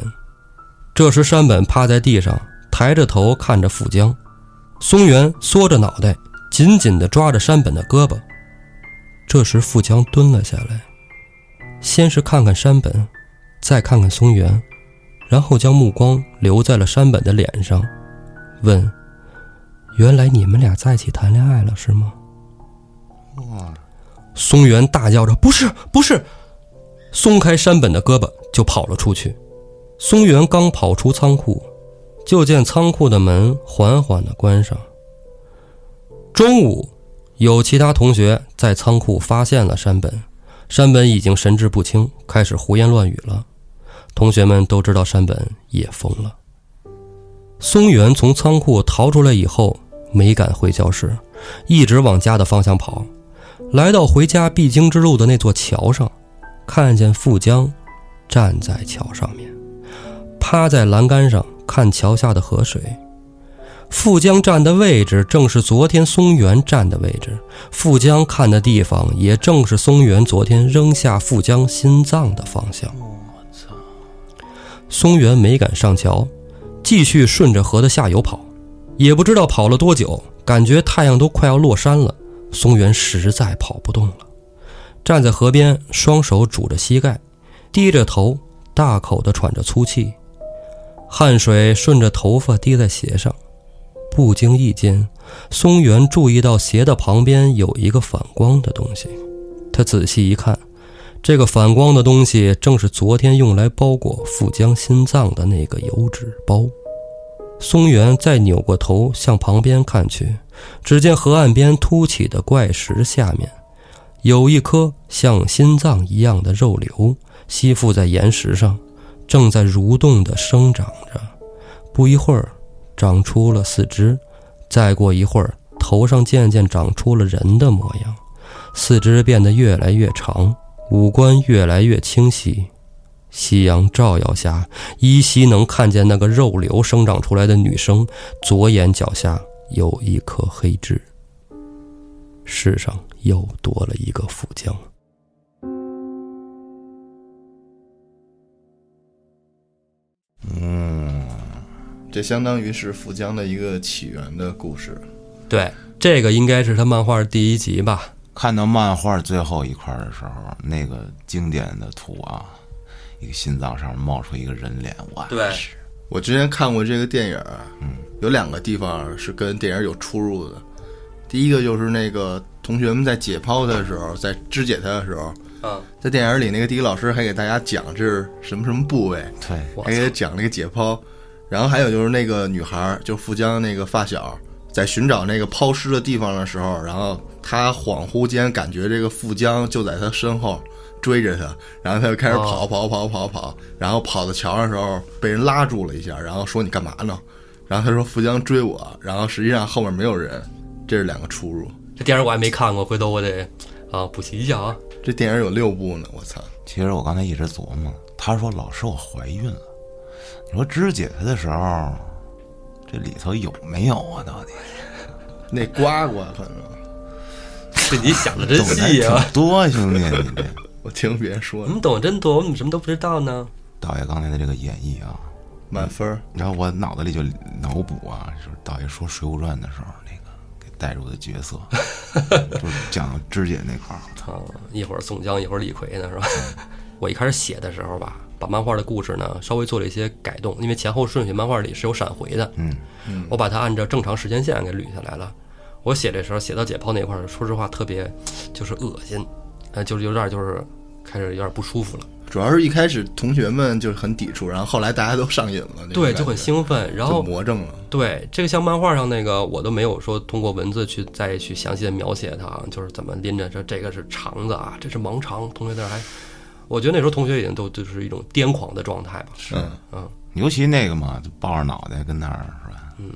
Speaker 1: 这时，山本趴在地上，抬着头看着富江，松原缩着脑袋，紧紧地抓着山本的胳膊。这时富江蹲了下来，先是看看山本，再看看松原，然后将目光留在了山本的脸上，问：“原来你们俩在一起谈恋爱了是吗？”
Speaker 3: 哇，
Speaker 1: 松原大叫着：“不是，不是！”松开山本的胳膊就跑了出去。松原刚跑出仓库，就见仓库的门缓缓地关上。中午，有其他同学在仓库发现了山本，山本已经神志不清，开始胡言乱语了。同学们都知道山本也疯了。松原从仓库逃出来以后，没敢回教室，一直往家的方向跑。来到回家必经之路的那座桥上，看见富江站在桥上面，趴在栏杆上看桥下的河水。富江站的位置正是昨天松原站的位置，富江看的地方也正是松原昨天扔下富江心脏的方向。松原没敢上桥，继续顺着河的下游跑，也不知道跑了多久，感觉太阳都快要落山了，松原实在跑不动了，站在河边，双手拄着膝盖，低着头，大口地喘着粗气，汗水顺着头发滴在鞋上。不经意间，松原注意到鞋的旁边有一个反光的东西。他仔细一看，这个反光的东西正是昨天用来包裹富江心脏的那个油纸包。松原再扭过头向旁边看去，只见河岸边凸起的怪石下面，有一颗像心脏一样的肉瘤吸附在岩石上，正在蠕动的生长着。不一会儿。长出了四肢，再过一会儿，头上渐渐长出了人的模样，四肢变得越来越长，五官越来越清晰。夕阳照耀下，依稀能看见那个肉瘤生长出来的女生左眼脚下有一颗黑痣。世上又多了一个富江。
Speaker 3: 嗯，
Speaker 4: 这相当于是富江的一个起源的故事。
Speaker 1: 对，这个应该是他漫画第一集吧？
Speaker 3: 看到漫画最后一块的时候，那个经典的图啊，一个心脏上面冒出一个人脸，哇
Speaker 1: 对
Speaker 4: 我之前看过这个电影，嗯，有两个地方是跟电影有出入的。第一个就是那个同学们在解剖他的时候，在肢解他的时候，
Speaker 1: 嗯，
Speaker 4: 在电影里那个地理老师还给大家讲这是什么什么部位，
Speaker 3: 对，
Speaker 1: 我
Speaker 4: 还给他讲那个解剖。然后还有就是那个女孩儿，就富江那个发小，在寻找那个抛尸的地方的时候，然后他恍惚间感觉这个富江就在他身后追着他，然后他就开始跑
Speaker 1: 哦
Speaker 4: 跑跑跑跑，然后跑到桥上的时候被人拉住了一下，然后说你干嘛呢？然后他说富江追我，然后实际上后面没有人，这是两个出入。
Speaker 1: 这电影我还没看过，回头我得啊补习一下啊。
Speaker 4: 这电影有六部呢，我操！
Speaker 3: 其实我刚才一直琢磨，他说老师我怀孕了，你说肢解他的时候，这里头有没有啊？到底 (laughs)
Speaker 4: 那呱呱可能
Speaker 1: 这你想的真细啊！
Speaker 3: 挺多，兄弟，你这 (laughs)
Speaker 4: 我听别人说的
Speaker 1: 我们懂得真多，我怎么什么都不知道呢？
Speaker 3: 导演刚才的这个演绎啊，
Speaker 4: 满分儿。
Speaker 3: 然后我脑子里就脑补啊，就是导演说《水浒传》的时候那个给带入的角色，(laughs) 就是讲肢解那块儿。
Speaker 1: 啊，一会儿宋江，一会儿李逵呢，是吧？(laughs) 我一开始写的时候吧，把漫画的故事呢稍微做了一些改动，因为前后顺序漫画里是有闪回的，
Speaker 3: 嗯，
Speaker 1: 我把它按照正常时间线给捋下来了。我写的时候写到解剖那块儿，说实话特别就是恶心，呃，就是有点就是开始有点不舒服了。
Speaker 4: 主要是一开始同学们就是很抵触，然后后来大家都上瘾了，
Speaker 1: 对，就很兴奋。然后
Speaker 4: 魔怔了。
Speaker 1: 对这个像漫画上那个，我都没有说通过文字去再去详细的描写它，就是怎么拎着这这个是肠子啊，这是盲肠。同学那儿还，我觉得那时候同学已经都就是一种癫狂的状态吧。
Speaker 4: 嗯，
Speaker 1: 嗯，
Speaker 3: 尤其那个嘛，就抱着脑袋跟那儿是吧？
Speaker 1: 嗯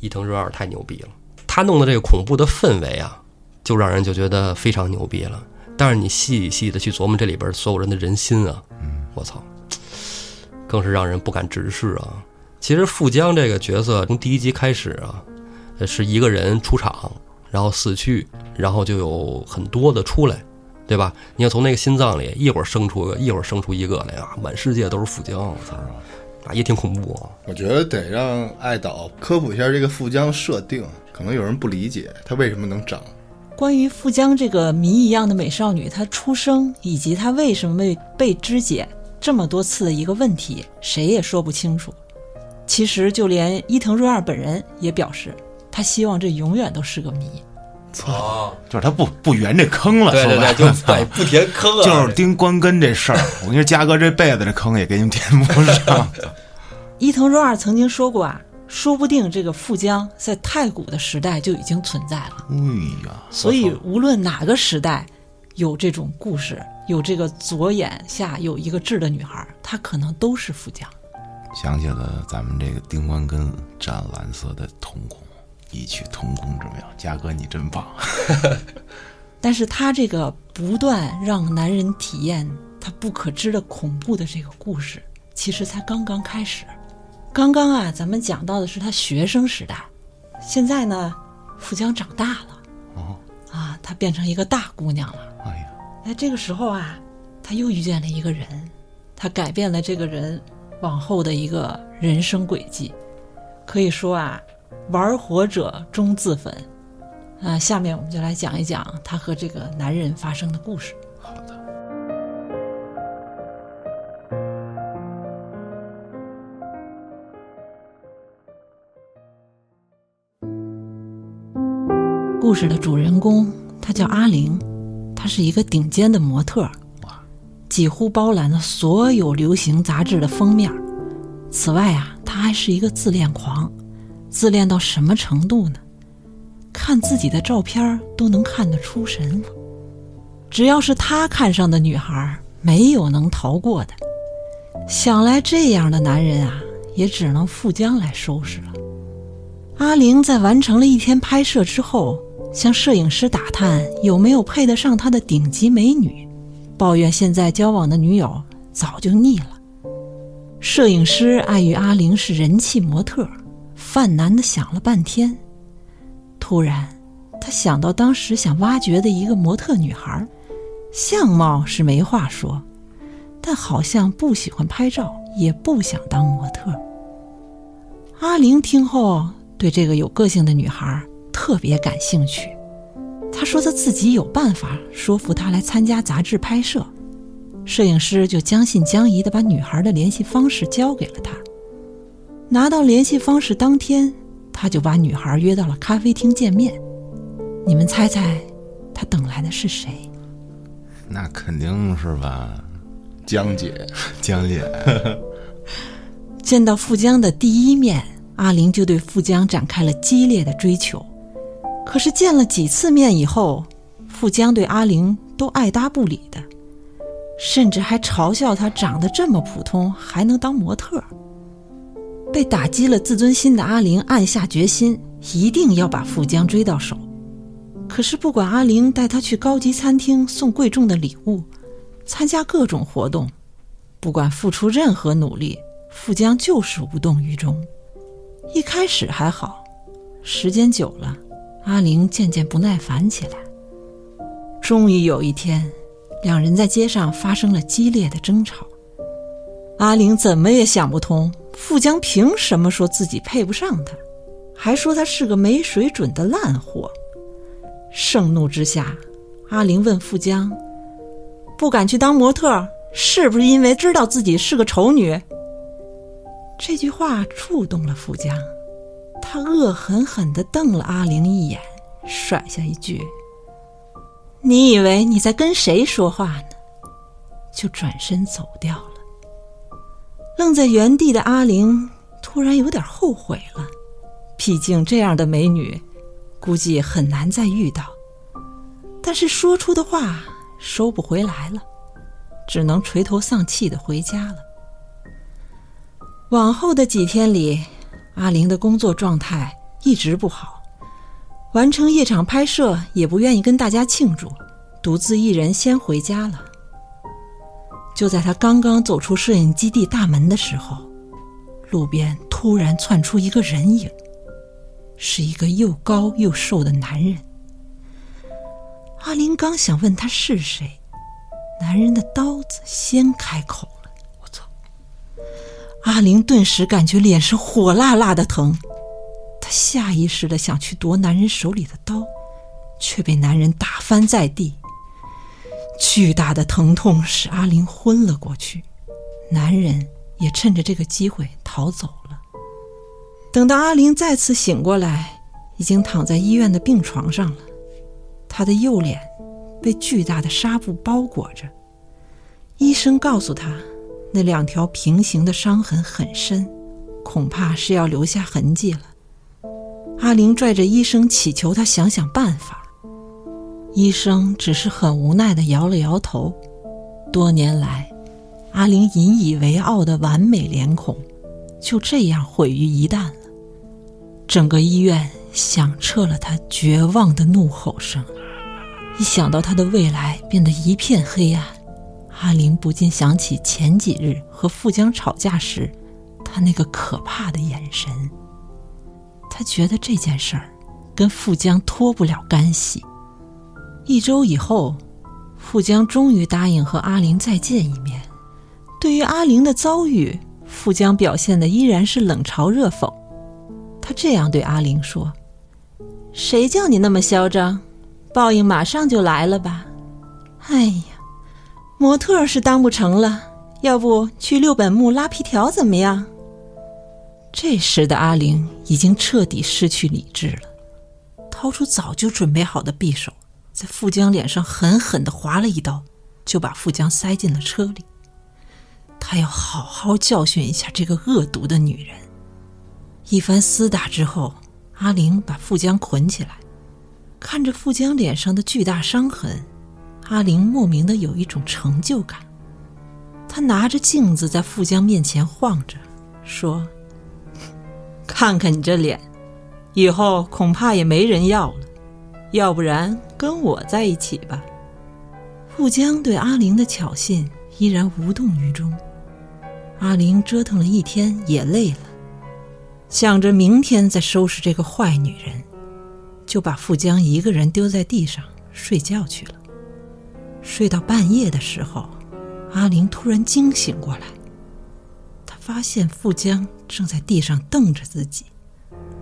Speaker 1: 伊藤润二太牛逼了，他弄的这个恐怖的氛围啊，就让人就觉得非常牛逼了。但是你细细的去琢磨这里边所有人的人心啊，我操，更是让人不敢直视啊。其实富江这个角色从第一集开始啊，呃是一个人出场，然后死去，然后就有很多的出来，对吧？你要从那个心脏里一会儿生出个，一会儿生出一个来啊，满世界都是富江，我操，啊也挺恐怖啊。
Speaker 4: 我觉得得让爱导科普一下这个富江设定，可能有人不理解他为什么能长。
Speaker 5: 关于富江这个谜一样的美少女，她出生以及她为什么被被肢解这么多次的一个问题，谁也说不清楚。其实就连伊藤润二本人也表示，他希望这永远都是个谜。
Speaker 1: 哦，
Speaker 3: 就是他不不圆这坑了，
Speaker 1: 对对对，就 (laughs) 对不填坑了，
Speaker 3: 就是盯关根这事儿。我跟你说，嘉哥这辈子这坑也给你们填不上。(laughs)
Speaker 5: 伊藤润二曾经说过啊，说不定这个富江在太古的时代就已经存在了。
Speaker 3: 哎呀，
Speaker 5: 所以无论哪个时代有这种故事，有这个左眼下有一个痣的女孩，她可能都是富江。
Speaker 3: 想起了咱们这个丁关根湛蓝色的瞳孔，异曲同工之妙。嘉哥你真棒！(laughs)
Speaker 5: 但是他这个不断让男人体验他不可知的恐怖的这个故事，其实才刚刚开始。刚刚啊，咱们讲到的是他学生时代，现在呢，富江长大了，
Speaker 3: 哦，
Speaker 5: 啊，她变成一个大姑娘了。
Speaker 3: 哎呀，
Speaker 5: 在这个时候啊，他又遇见了一个人，他改变了这个人往后的一个人生轨迹。可以说啊，玩火者终自焚。啊，下面我们就来讲一讲她和这个男人发生的故事。故事的主人公他叫阿玲，她是一个顶尖的模特，几乎包揽了所有流行杂志的封面。此外啊，她还是一个自恋狂，自恋到什么程度呢？看自己的照片都能看得出神。只要是他看上的女孩，没有能逃过的。想来这样的男人啊，也只能富江来收拾了。阿玲在完成了一天拍摄之后，向摄影师打探有没有配得上他的顶级美女，抱怨现在交往的女友早就腻了。摄影师碍于阿玲是人气模特，犯难的想了半天，突然他想到当时想挖掘的一个模特女孩，相貌是没话说，但好像不喜欢拍照，也不想当模特。阿玲听后对这个有个性的女孩特别感兴趣，他说他自己有办法说服她来参加杂志拍摄。摄影师就将信将疑的把女孩的联系方式交给了他。拿到联系方式当天，他就把女孩约到了咖啡厅见面。你们猜猜，他等来的是谁？
Speaker 3: 那肯定是吧，
Speaker 4: 江姐，(laughs)
Speaker 3: 江姐。
Speaker 5: 见到富江的第一面，阿玲就对富江展开了激烈的追求。可是见了几次面以后，富江对阿玲都爱搭不理的，甚至还嘲笑她长得这么普通还能当模特。被打击了自尊心的阿玲暗下决心，一定要把富江追到手。可是不管阿玲带他去高级餐厅送贵重的礼物，参加各种活动，不管付出任何努力，富江就是无动于衷。一开始还好，时间久了，阿玲渐渐不耐烦起来。终于有一天，两人在街上发生了激烈的争吵。阿玲怎么也想不通，富江凭什么说自己配不上他，还说他是个没水准的烂货。盛怒之下，阿玲问富江：“不敢去当模特，是不是因为知道自己是个丑女？”这句话触动了富江，他恶狠狠地瞪了阿玲一眼，甩下一句：“你以为你在跟谁说话呢？”就转身走掉了。愣在原地的阿玲突然有点后悔了，毕竟这样的美女。估计很难再遇到，但是说出的话收不回来了，只能垂头丧气的回家了。往后的几天里，阿玲的工作状态一直不好，完成夜场拍摄也不愿意跟大家庆祝，独自一人先回家了。就在他刚刚走出摄影基地大门的时候，路边突然窜出一个人影。是一个又高又瘦的男人。阿玲刚想问他是谁，男人的刀子先开口。阿玲顿时感觉脸是火辣辣的疼，她下意识的想去夺男人手里的刀，却被男人打翻在地。巨大的疼痛使阿玲昏了过去，男人也趁着这个机会逃走了。等到阿玲再次醒过来，已经躺在医院的病床上了。她的右脸被巨大的纱布包裹着，医生告诉她，那两条平行的伤痕很深，恐怕是要留下痕迹了。阿玲拽着医生，祈求他想想办法。医生只是很无奈地摇了摇头。多年来，阿玲引以为傲的完美脸孔，就这样毁于一旦了。整个医院响彻了他绝望的怒吼声。一想到他的未来变得一片黑暗，阿玲不禁想起前几日和富江吵架时，他那个可怕的眼神。他觉得这件事儿跟富江脱不了干系。一周以后，富江终于答应和阿玲再见一面。对于阿玲的遭遇，富江表现的依然是冷嘲热讽。他这样对阿玲说：“谁叫你那么嚣张？报应马上就来了吧？哎呀，模特是当不成了，要不去六本木拉皮条怎么样？”这时的阿玲已经彻底失去理智了，掏出早就准备好的匕首。在富江脸上狠狠地划了一刀，就把富江塞进了车里。他要好好教训一下这个恶毒的女人。一番厮打之后，阿玲把富江捆起来，看着富江脸上的巨大伤痕，阿玲莫名的有一种成就感。她拿着镜子在富江面前晃着，说：“看看你这脸，以后恐怕也没人要了。”要不然跟我在一起吧。富江对阿玲的挑衅依然无动于衷。阿玲折腾了一天也累了，想着明天再收拾这个坏女人，就把富江一个人丢在地上睡觉去了。睡到半夜的时候，阿玲突然惊醒过来，她发现富江正在地上瞪着自己，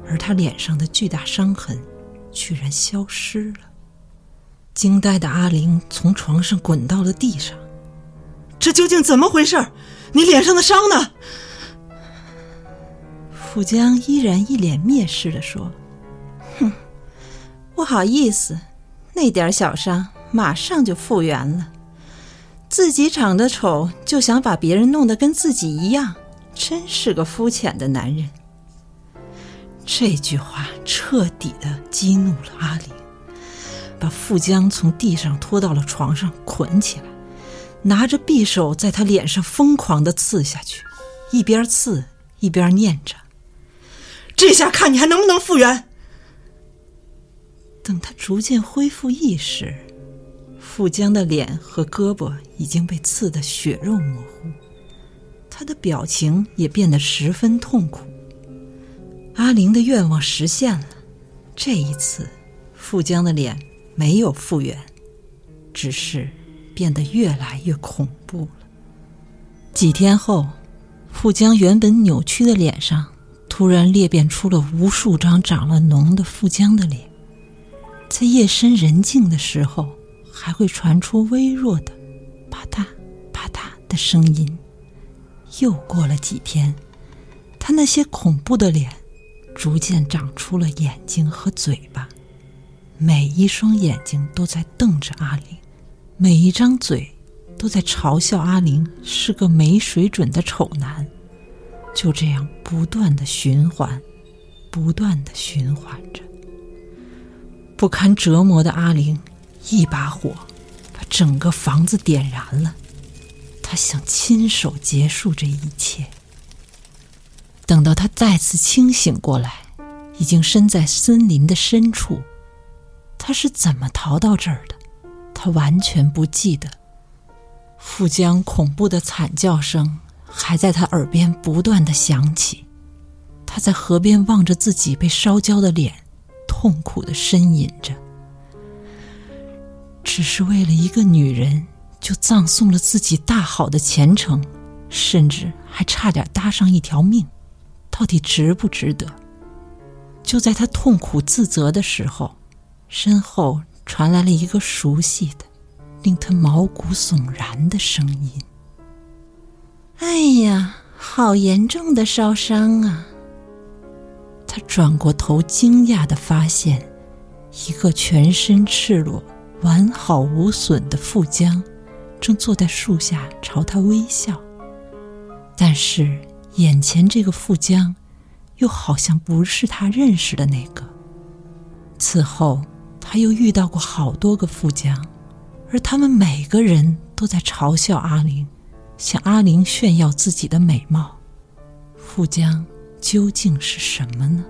Speaker 5: 而他脸上的巨大伤痕。居然消失了！惊呆的阿玲从床上滚到了地上。这究竟怎么回事？你脸上的伤呢？富江依然一脸蔑视的说：“哼，不好意思，那点小伤马上就复原了。自己长得丑就想把别人弄得跟自己一样，真是个肤浅的男人。”这句话彻底的激怒了阿玲，把富江从地上拖到了床上，捆起来，拿着匕首在他脸上疯狂的刺下去，一边刺一边念着：“这下看你还能不能复原。”等他逐渐恢复意识，富江的脸和胳膊已经被刺得血肉模糊，他的表情也变得十分痛苦。阿玲的愿望实现了，这一次，富江的脸没有复原，只是变得越来越恐怖了。几天后，富江原本扭曲的脸上突然裂变出了无数张长了脓的富江的脸，在夜深人静的时候，还会传出微弱的“啪嗒啪嗒”的声音。又过了几天，他那些恐怖的脸。逐渐长出了眼睛和嘴巴，每一双眼睛都在瞪着阿玲，每一张嘴都在嘲笑阿玲是个没水准的丑男。就这样不断的循环，不断的循环着。不堪折磨的阿玲一把火把整个房子点燃了，他想亲手结束这一切。等到他再次清醒过来，已经身在森林的深处。他是怎么逃到这儿的？他完全不记得。富江恐怖的惨叫声还在他耳边不断的响起。他在河边望着自己被烧焦的脸，痛苦的呻吟着。只是为了一个女人，就葬送了自己大好的前程，甚至还差点搭上一条命。到底值不值得？就在他痛苦自责的时候，身后
Speaker 2: 传来了一个熟悉的、令他毛骨悚然的声音：“哎呀，好严重的烧伤啊！”他转过头，惊讶的发现，一个全身赤裸、完好无损的富江，正坐在树下朝他微笑。但是，眼前这个富江，又好像不是他认识的那个。此后，他又遇到过好多个富江，而他们每个人都在嘲笑阿玲，向阿玲炫耀自己的美貌。富江。究竟是什么呢？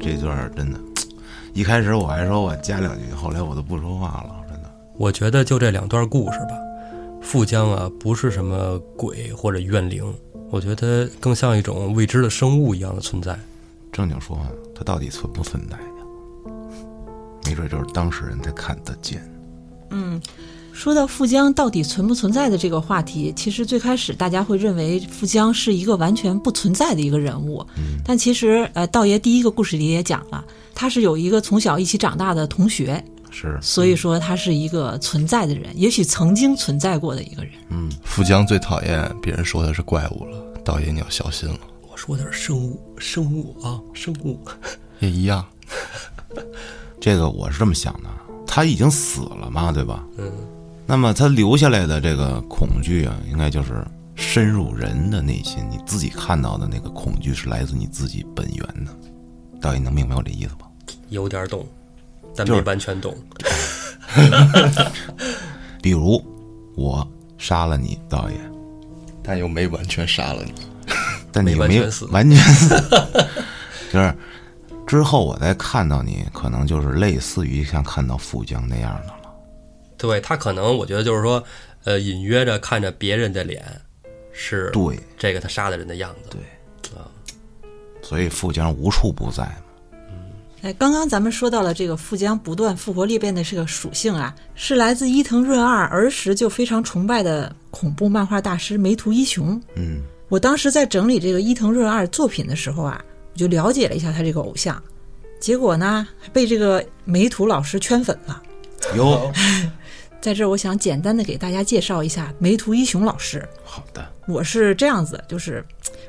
Speaker 3: 这段真的，一开始我还说我加两句，后来我都不说话了，真的。
Speaker 1: 我觉得就这两段故事吧，富江啊，不是什么鬼或者怨灵，我觉得更像一种未知的生物一样的存在。
Speaker 3: 正经说，它到底存不存在呀？没准就是当事人才看得见。
Speaker 5: 嗯，说到富江到底存不存在的这个话题，其实最开始大家会认为富江是一个完全不存在的一个人物。
Speaker 3: 嗯，
Speaker 5: 但其实，呃，道爷第一个故事里也讲了，他是有一个从小一起长大的同学，
Speaker 3: 是，
Speaker 5: 所以说他是一个存在的人，也许曾经存在过的一个人。
Speaker 3: 嗯，
Speaker 4: 富江最讨厌别人说他是怪物了，道爷你要小心了。
Speaker 1: 我说的是生物，生物啊，生物
Speaker 4: 也一样。(laughs)
Speaker 3: 这个我是这么想的，他已经死了嘛，对吧？
Speaker 1: 嗯。
Speaker 3: 那么他留下来的这个恐惧啊，应该就是深入人的内心。你自己看到的那个恐惧是来自你自己本源的。导演能明白我这意思吧？
Speaker 1: 有点懂，但没完全懂。(laughs)
Speaker 3: 比如我杀了你，导演，
Speaker 4: 但又没完全杀了你。(laughs)
Speaker 3: 但你
Speaker 1: 没完全死，
Speaker 3: 完全死，(laughs) 就是之后我再看到你，可能就是类似于像看到富江那样的了。
Speaker 1: 对他可能，我觉得就是说，呃，隐约着看着别人的脸，是
Speaker 3: 对
Speaker 1: 这个他杀的人的样子。
Speaker 3: 对，啊，所以富江无处不在嘛。
Speaker 5: 哎，刚刚咱们说到了这个富江不断复活裂变的这个属性啊，是来自伊藤润二儿时就非常崇拜的恐怖漫画大师梅图一雄。
Speaker 3: 嗯。
Speaker 5: 我当时在整理这个伊藤润二作品的时候啊，我就了解了一下他这个偶像，结果呢被这个梅图老师圈粉了。
Speaker 3: 有，
Speaker 5: 在这儿我想简单的给大家介绍一下梅图一雄老师。
Speaker 3: 好的，
Speaker 5: 我是这样子，就是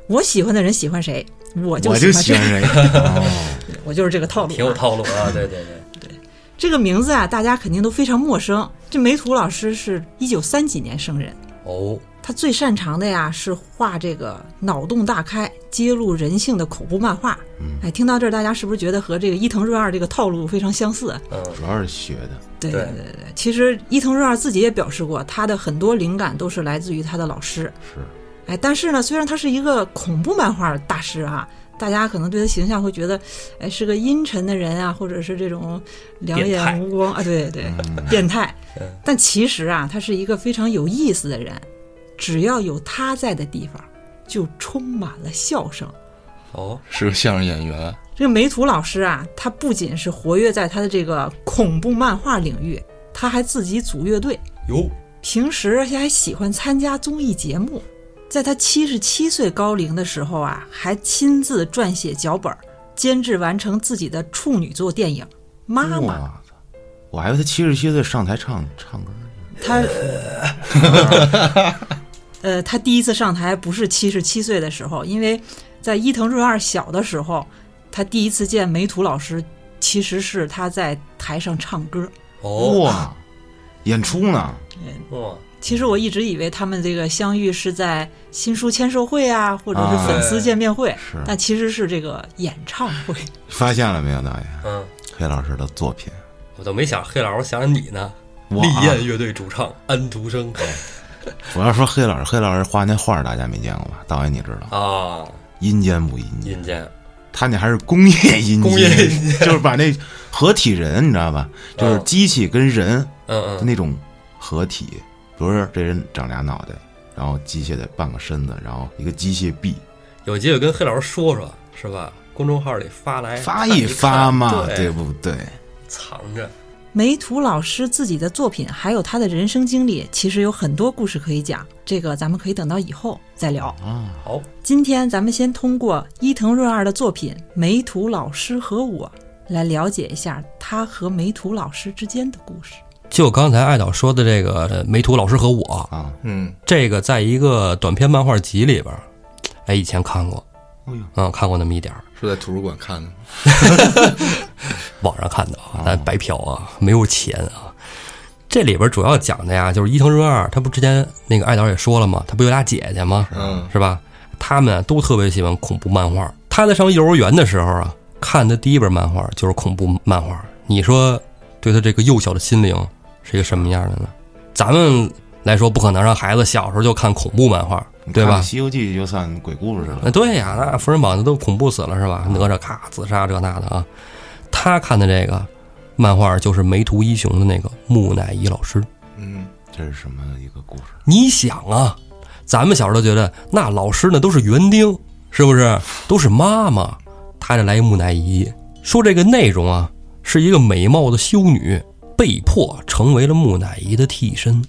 Speaker 5: 我喜欢的人喜欢谁，我
Speaker 3: 就
Speaker 5: 喜
Speaker 3: 欢谁。(laughs)
Speaker 5: 我就是这个套路，
Speaker 1: 挺有套路啊！对对对
Speaker 5: 对，这个名字啊，大家肯定都非常陌生。这梅图老师是一九三几年生人。
Speaker 1: 哦。
Speaker 5: 他最擅长的呀是画这个脑洞大开、揭露人性的恐怖漫画。哎，听到这儿，大家是不是觉得和这个伊藤润二这个套路非常相似？
Speaker 1: 嗯，
Speaker 3: 主要是学的。
Speaker 5: 对对对对，其实伊藤润二自己也表示过，他的很多灵感都是来自于他的老师。
Speaker 3: 是。
Speaker 5: 哎，但是呢，虽然他是一个恐怖漫画大师啊，大家可能对他形象会觉得，哎，是个阴沉的人啊，或者是这种两眼无光啊，对对，变态。但其实啊，他是一个非常有意思的人。只要有他在的地方，就充满了笑声。
Speaker 1: 哦，
Speaker 4: 是个相声演员。
Speaker 5: 这个梅图老师啊，他不仅是活跃在他的这个恐怖漫画领域，他还自己组乐队。
Speaker 1: 哟，
Speaker 5: 平时还喜欢参加综艺节目。在他七十七岁高龄的时候啊，还亲自撰写脚本，监制完成自己的处女作电影《妈妈》。
Speaker 3: 我还以为他七十七岁上台唱唱歌。
Speaker 5: 他。(laughs) 呃，他第一次上台不是七十七岁的时候，因为在伊藤润二小的时候，他第一次见梅图老师，其实是他在台上唱歌。
Speaker 3: 哇，演出呢？
Speaker 1: 哇，
Speaker 5: 其实我一直以为他们这个相遇是在新书签售会啊，或者是粉丝见面会，但其实是这个演唱会。
Speaker 3: 发现了没有，导演？
Speaker 1: 嗯，
Speaker 3: 黑老师的作品，
Speaker 1: 我都没想黑老师，我想你呢。丽艳乐队主唱安徒生。(laughs)
Speaker 3: 我要说黑老师，黑老师画那画大家没见过吧？导演你知道
Speaker 1: 啊？
Speaker 3: 阴间不阴间？
Speaker 1: 阴间，
Speaker 3: 他那还是工业阴间，
Speaker 1: 工业阴间 (laughs)
Speaker 3: 就是把那合体人你知道吧？就是机器跟人，
Speaker 1: 嗯嗯，
Speaker 3: 那种合体。比如说这人长俩脑袋，然后机械的半个身子，然后一个机械臂。
Speaker 1: 有机会跟黑老师说说，是吧？公众号里发来
Speaker 3: 发一发嘛，对不对？
Speaker 1: 藏着。
Speaker 5: 梅图老师自己的作品，还有他的人生经历，其实有很多故事可以讲。这个咱们可以等到以后再聊。
Speaker 3: 啊，
Speaker 1: 好，
Speaker 5: 今天咱们先通过伊藤润二的作品《梅图老师和我》来了解一下他和梅图老师之间的故事。
Speaker 1: 就刚才艾导说的这个呃梅图老师和我，
Speaker 3: 啊，
Speaker 4: 嗯，
Speaker 1: 这个在一个短篇漫画集里边儿，哎，以前看过，嗯，看过那么一点儿，
Speaker 4: 是在图书馆看的吗？(laughs)
Speaker 1: 网上看的啊，咱白嫖啊，没有钱啊。这里边主要讲的呀，就是伊藤润二，他不之前那个艾导也说了吗？他不有俩姐姐吗？
Speaker 4: 嗯
Speaker 1: 是吧？他们都特别喜欢恐怖漫画。他在上幼儿园的时候啊，看的第一本漫画就是恐怖漫画。你说对他这个幼小的心灵是一个什么样的呢？咱们来说，不可能让孩子小时候就看恐怖漫画，对吧《
Speaker 3: 西游记》就算鬼故事了
Speaker 1: 那，对呀，那福人榜那都恐怖死了是吧？哪吒咔自杀这那的啊。他看的这个漫画就是梅图一雄的那个木乃伊老师。
Speaker 4: 嗯，
Speaker 3: 这是什么一个故事？
Speaker 1: 你想啊，咱们小时候觉得那老师呢都是园丁，是不是？都是妈妈，他这来一木乃伊，说这个内容啊，是一个美貌的修女被迫成为了木乃伊的替身。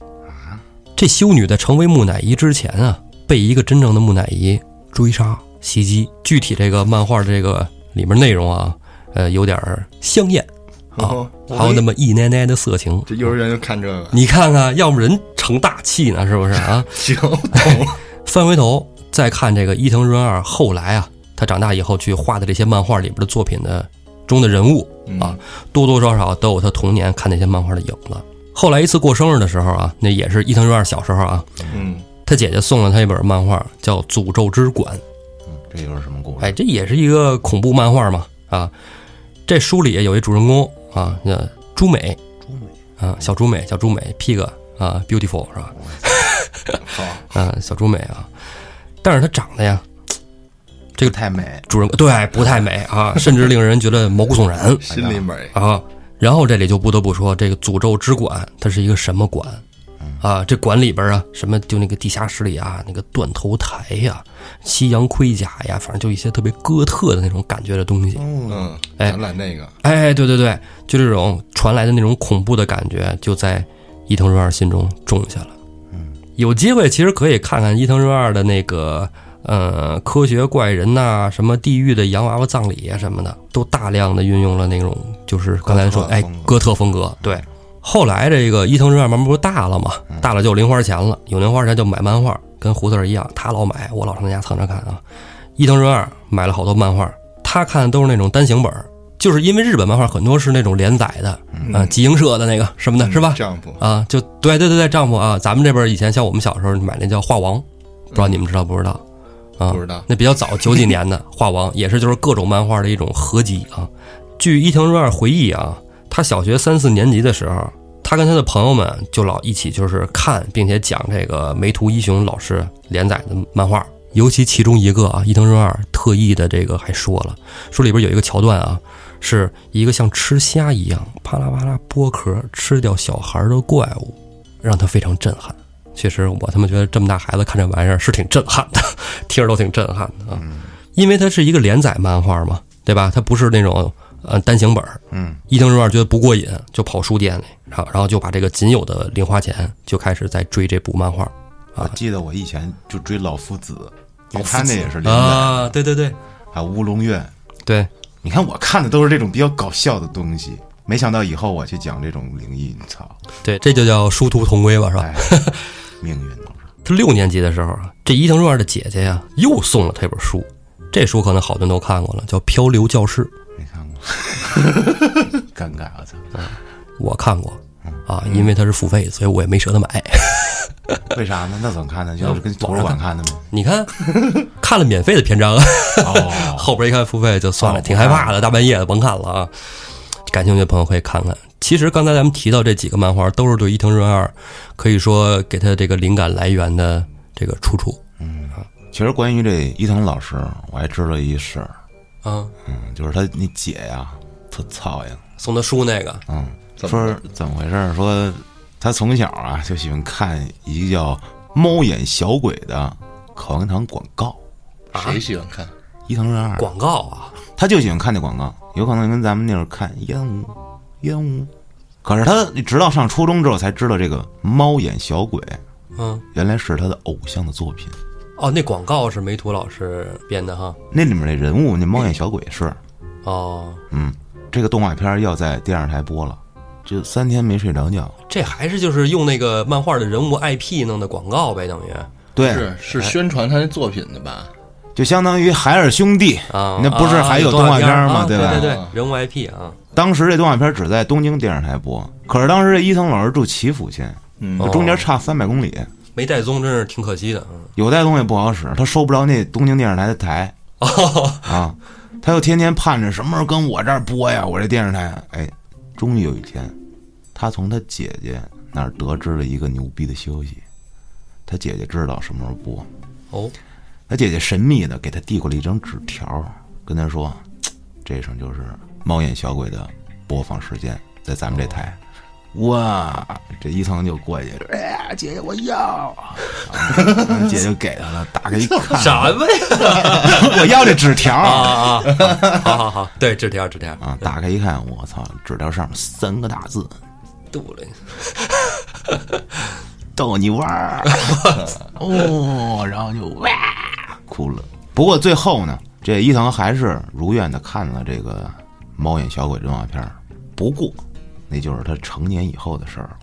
Speaker 1: 这修女在成为木乃伊之前啊，被一个真正的木乃伊追杀袭击。具体这个漫画这个里面内容啊，呃，有点儿香艳啊
Speaker 4: 哦，
Speaker 1: 还有那么一奶奶的色情。
Speaker 4: 这幼儿园就看这个，
Speaker 1: 你看看，要么人成大器呢，是不是啊？(laughs)
Speaker 4: 行，懂了。(laughs)
Speaker 1: 翻回头再看这个伊藤润二后来啊，他长大以后去画的这些漫画里边的作品的中的人物啊，多多少少都有他童年看那些漫画的影子。后来一次过生日的时候啊，那也是伊藤润二小时候啊，
Speaker 4: 嗯，
Speaker 1: 他姐姐送了他一本漫画，叫《诅咒之馆》。
Speaker 3: 嗯，这又是什么故事？
Speaker 1: 哎，这也是一个恐怖漫画嘛啊。这书里有一主人公啊，叫朱美
Speaker 3: 朱美
Speaker 1: 啊，小朱美，小朱美，pig 啊，beautiful 是吧？
Speaker 4: 好，(laughs)
Speaker 1: 啊，小朱美啊，但是她长得呀，这个
Speaker 3: 太美，
Speaker 1: 主人公对不太美啊，(laughs) 甚至令人觉得毛骨悚然
Speaker 4: 心里美，
Speaker 1: 啊。然后这里就不得不说，这个诅咒之馆它是一个什么馆啊？这馆里边啊，什么就那个地下室里啊，那个断头台呀、西洋盔甲呀，反正就一些特别哥特的那种感觉的东西。
Speaker 4: 嗯，
Speaker 1: 哎
Speaker 4: 展览那个，
Speaker 1: 哎，对对对，就这种传来的那种恐怖的感觉，就在伊藤润二心中种下了。
Speaker 3: 嗯，
Speaker 1: 有机会其实可以看看伊藤润二的那个呃科学怪人呐、什么地狱的洋娃娃葬礼啊什么的，都大量的运用了那种就是刚才说哎
Speaker 3: 哥特风格。
Speaker 1: 对，后来这个伊藤润二慢慢不是大了嘛，大了就有零花钱了，有零花钱就买漫画，跟胡四儿一样，他老买，我老上他家蹭着看啊。伊藤润二买了好多漫画，他看的都是那种单行本儿，就是因为日本漫画很多是那种连载的，啊，集英社的那个什么的，是吧？
Speaker 4: 丈夫，
Speaker 1: 啊，就对对对对，丈夫啊，咱们这边以前像我们小时候买那叫画王，不知道你们知道不知道？啊，
Speaker 4: 不知道
Speaker 1: 那比较早，九几年的画王也是就是各种漫画的一种合集啊。据伊藤润二回忆啊，他小学三四年级的时候，他跟他的朋友们就老一起就是看并且讲这个梅图一雄老师连载的漫画。尤其其中一个啊，伊藤润二特意的这个还说了，说里边有一个桥段啊，是一个像吃虾一样啪啦啪啦剥壳吃掉小孩的怪物，让他非常震撼。确实，我他妈觉得这么大孩子看这玩意儿是挺震撼的，(laughs) 听着都挺震撼的啊。因为它是一个连载漫画嘛，对吧？它不是那种呃单行本儿。
Speaker 3: 嗯，
Speaker 1: 伊藤润二觉得不过瘾，就跑书店里，然后然后就把这个仅有的零花钱就开始在追这部漫画
Speaker 3: 啊记得我以前就追老夫子，因为
Speaker 1: 老夫子
Speaker 3: 他那也是连载，
Speaker 1: 啊。对对对
Speaker 3: 还有乌龙院。
Speaker 1: 对，
Speaker 3: 你看我看的都是这种比较搞笑的东西，没想到以后我去讲这种灵异，你操，
Speaker 1: 对，这就叫殊途同归吧，是吧？
Speaker 3: 哎，(laughs) 命运都是。
Speaker 1: 他六年级的时候啊，这伊藤润二的姐姐呀又送了他一本书，这书可能好多人都看过了，叫《漂流教室》，(laughs)
Speaker 3: 尴尬，我操！
Speaker 1: 我看过啊，因为它是付费，所以我也没舍得买。(laughs)
Speaker 3: 为啥呢？那怎么看呢？(laughs) 就是跟图书馆看的吗？
Speaker 1: 你看，看了免费的篇章后边一看付费就算了，
Speaker 3: 哦
Speaker 1: 挺害怕的，大半夜的甭看了啊。感兴趣的朋友可以看看。其实刚才咱们提到这几个漫画，都是对伊藤润二可以说给他这个灵感来源的这个出处嗯
Speaker 3: 其实关于这伊藤老师，我还知道一事儿，
Speaker 1: 啊。
Speaker 3: 嗯，就是他那姐呀，特操呀，
Speaker 1: 送他书那个。
Speaker 3: 嗯，说怎么回事儿？说他从小啊就喜欢看一个叫《猫眼小鬼》的口香糖广告，
Speaker 4: 谁喜欢看？
Speaker 3: 伊藤润二，
Speaker 1: 广告啊，
Speaker 3: 他就喜欢看那广告，有可能跟咱们那会儿看烟雾、烟雾、可是他直到上初中之后才知道这个猫眼小鬼
Speaker 1: 嗯，
Speaker 3: 原来是他的偶像的作品。
Speaker 1: 哦，那广告是梅图老师编的哈。
Speaker 3: 那里面那人物，那猫眼小鬼是，
Speaker 1: 哦，
Speaker 3: 嗯，这个动画片要在电视台播了，就三天没睡着觉。
Speaker 1: 这还是就是用那个漫画的人物 IP 弄的广告呗，等于
Speaker 3: 对，
Speaker 4: 是是宣传他那作品的吧？
Speaker 3: 就相当于海尔兄弟。
Speaker 1: 啊，
Speaker 3: 那不是
Speaker 1: 啊
Speaker 3: 还有
Speaker 1: 动
Speaker 3: 动画片吗
Speaker 1: 啊对
Speaker 3: 对吧
Speaker 1: 对
Speaker 4: 啊
Speaker 1: 人物 IP 啊，
Speaker 3: 当时这动画片只在东京电视台播，可是当时这伊藤老师住祈福县，
Speaker 4: 嗯
Speaker 1: 哦
Speaker 3: 中间差三百公里，
Speaker 1: 没带宗真是挺可惜的。嗯
Speaker 3: 有带宗也不好使，他收不着那东京电视台的台
Speaker 1: 哦，
Speaker 3: 啊，他又天天盼着什么时候跟我这儿播呀，我这电视台。哎，终于有一天，他从他姐姐那儿得知了一个牛逼的消息，他姐姐知道什么时候播，
Speaker 1: 哦，
Speaker 3: 他姐姐神秘的给他递过来一张纸条，跟他说，这上就是猫眼小鬼的播放时间，在咱们这台。哇，这一层就过去了，哎呀，姐姐我要，啊姐姐就给他了，打开一看，
Speaker 1: 什么呀？
Speaker 3: 我要这纸条
Speaker 1: 啊啊啊！好好好，对，纸条纸条
Speaker 3: 啊！打开一看，我操，纸条上面三个大字
Speaker 1: 肚里“
Speaker 3: 逗你玩儿”，哦，然后就哇哭了。不过最后呢，这伊藤还是如愿的看了这个《猫眼小鬼》动画片儿，不过那就是他成年以后的事儿了。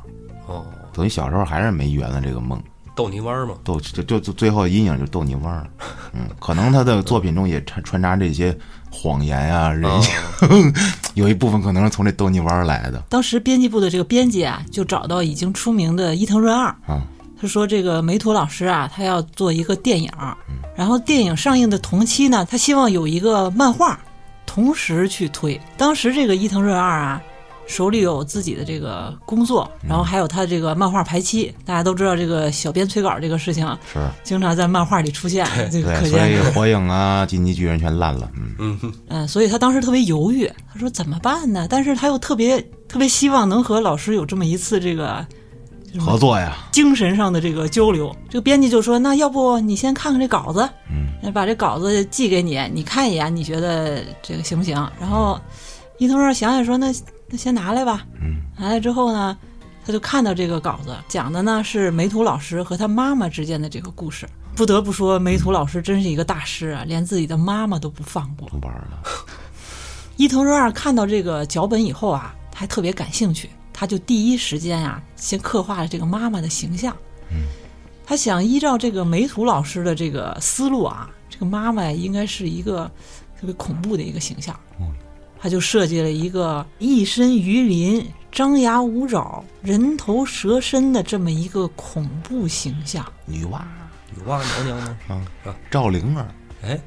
Speaker 1: 哦，
Speaker 3: 等于小时候还是没圆了这个梦，
Speaker 1: 逗你玩儿嘛。
Speaker 3: 逗就就就最后阴影就逗你玩儿。嗯，可能他的作品中也穿穿插这些谎言啊、人
Speaker 1: 哦
Speaker 3: 性，(laughs) 有一部分可能是从这逗你玩儿来的
Speaker 5: 当时编辑部的这个编辑啊，就找到已经出名的伊藤润二，
Speaker 3: 啊。
Speaker 5: 他说这个梅图老师啊，他要做一个电影，然后电影上映的同期呢，他希望有一个漫画同时去推。当时这个伊藤润二啊，手里有自己的这个工作，然后还有他这个漫画排期。大家都知道这个小编催稿这个事情，
Speaker 3: 是
Speaker 5: 经常在漫画里出现，这个可
Speaker 3: 对，所以
Speaker 5: 见。
Speaker 3: 火影啊、进击巨人全烂了。嗯，
Speaker 1: 嗯，
Speaker 5: 嗯，所以他当时特别犹豫，他说怎么办呢？但是他又特别特别希望能和老师有这么一次这个
Speaker 3: 合作呀，
Speaker 5: 精神上的这个交流。这个编辑就说：“那要不你先看看这稿子，
Speaker 3: 嗯，
Speaker 5: 把这稿子寄给你，你看一眼，你觉得这个行不行？”然后伊藤润想想说：“那那先拿来吧。”
Speaker 3: 嗯，
Speaker 5: 拿来之后呢，他就看到这个稿子，讲的呢是梅图老师和他妈妈之间的这个故事。不得不说，梅图老师真是一个大师啊，连自己的妈妈都不放过。
Speaker 3: 不玩了。
Speaker 5: 伊藤润二看到这个脚本以后啊，他还特别感兴趣，他就第一时间啊，先刻画了这个妈妈的形象。
Speaker 3: 嗯，
Speaker 5: 他想依照这个梅图老师的这个思路啊，这个妈妈应该是一个特别恐怖的一个形象。
Speaker 3: 嗯，
Speaker 5: 他就设计了一个一身鱼鳞、张牙舞爪、人头蛇身的这么一个恐怖形象。
Speaker 3: 女娲
Speaker 1: 女娲娘娘呢？
Speaker 3: 啊
Speaker 1: 是吧，
Speaker 3: 赵灵儿，
Speaker 1: 哎，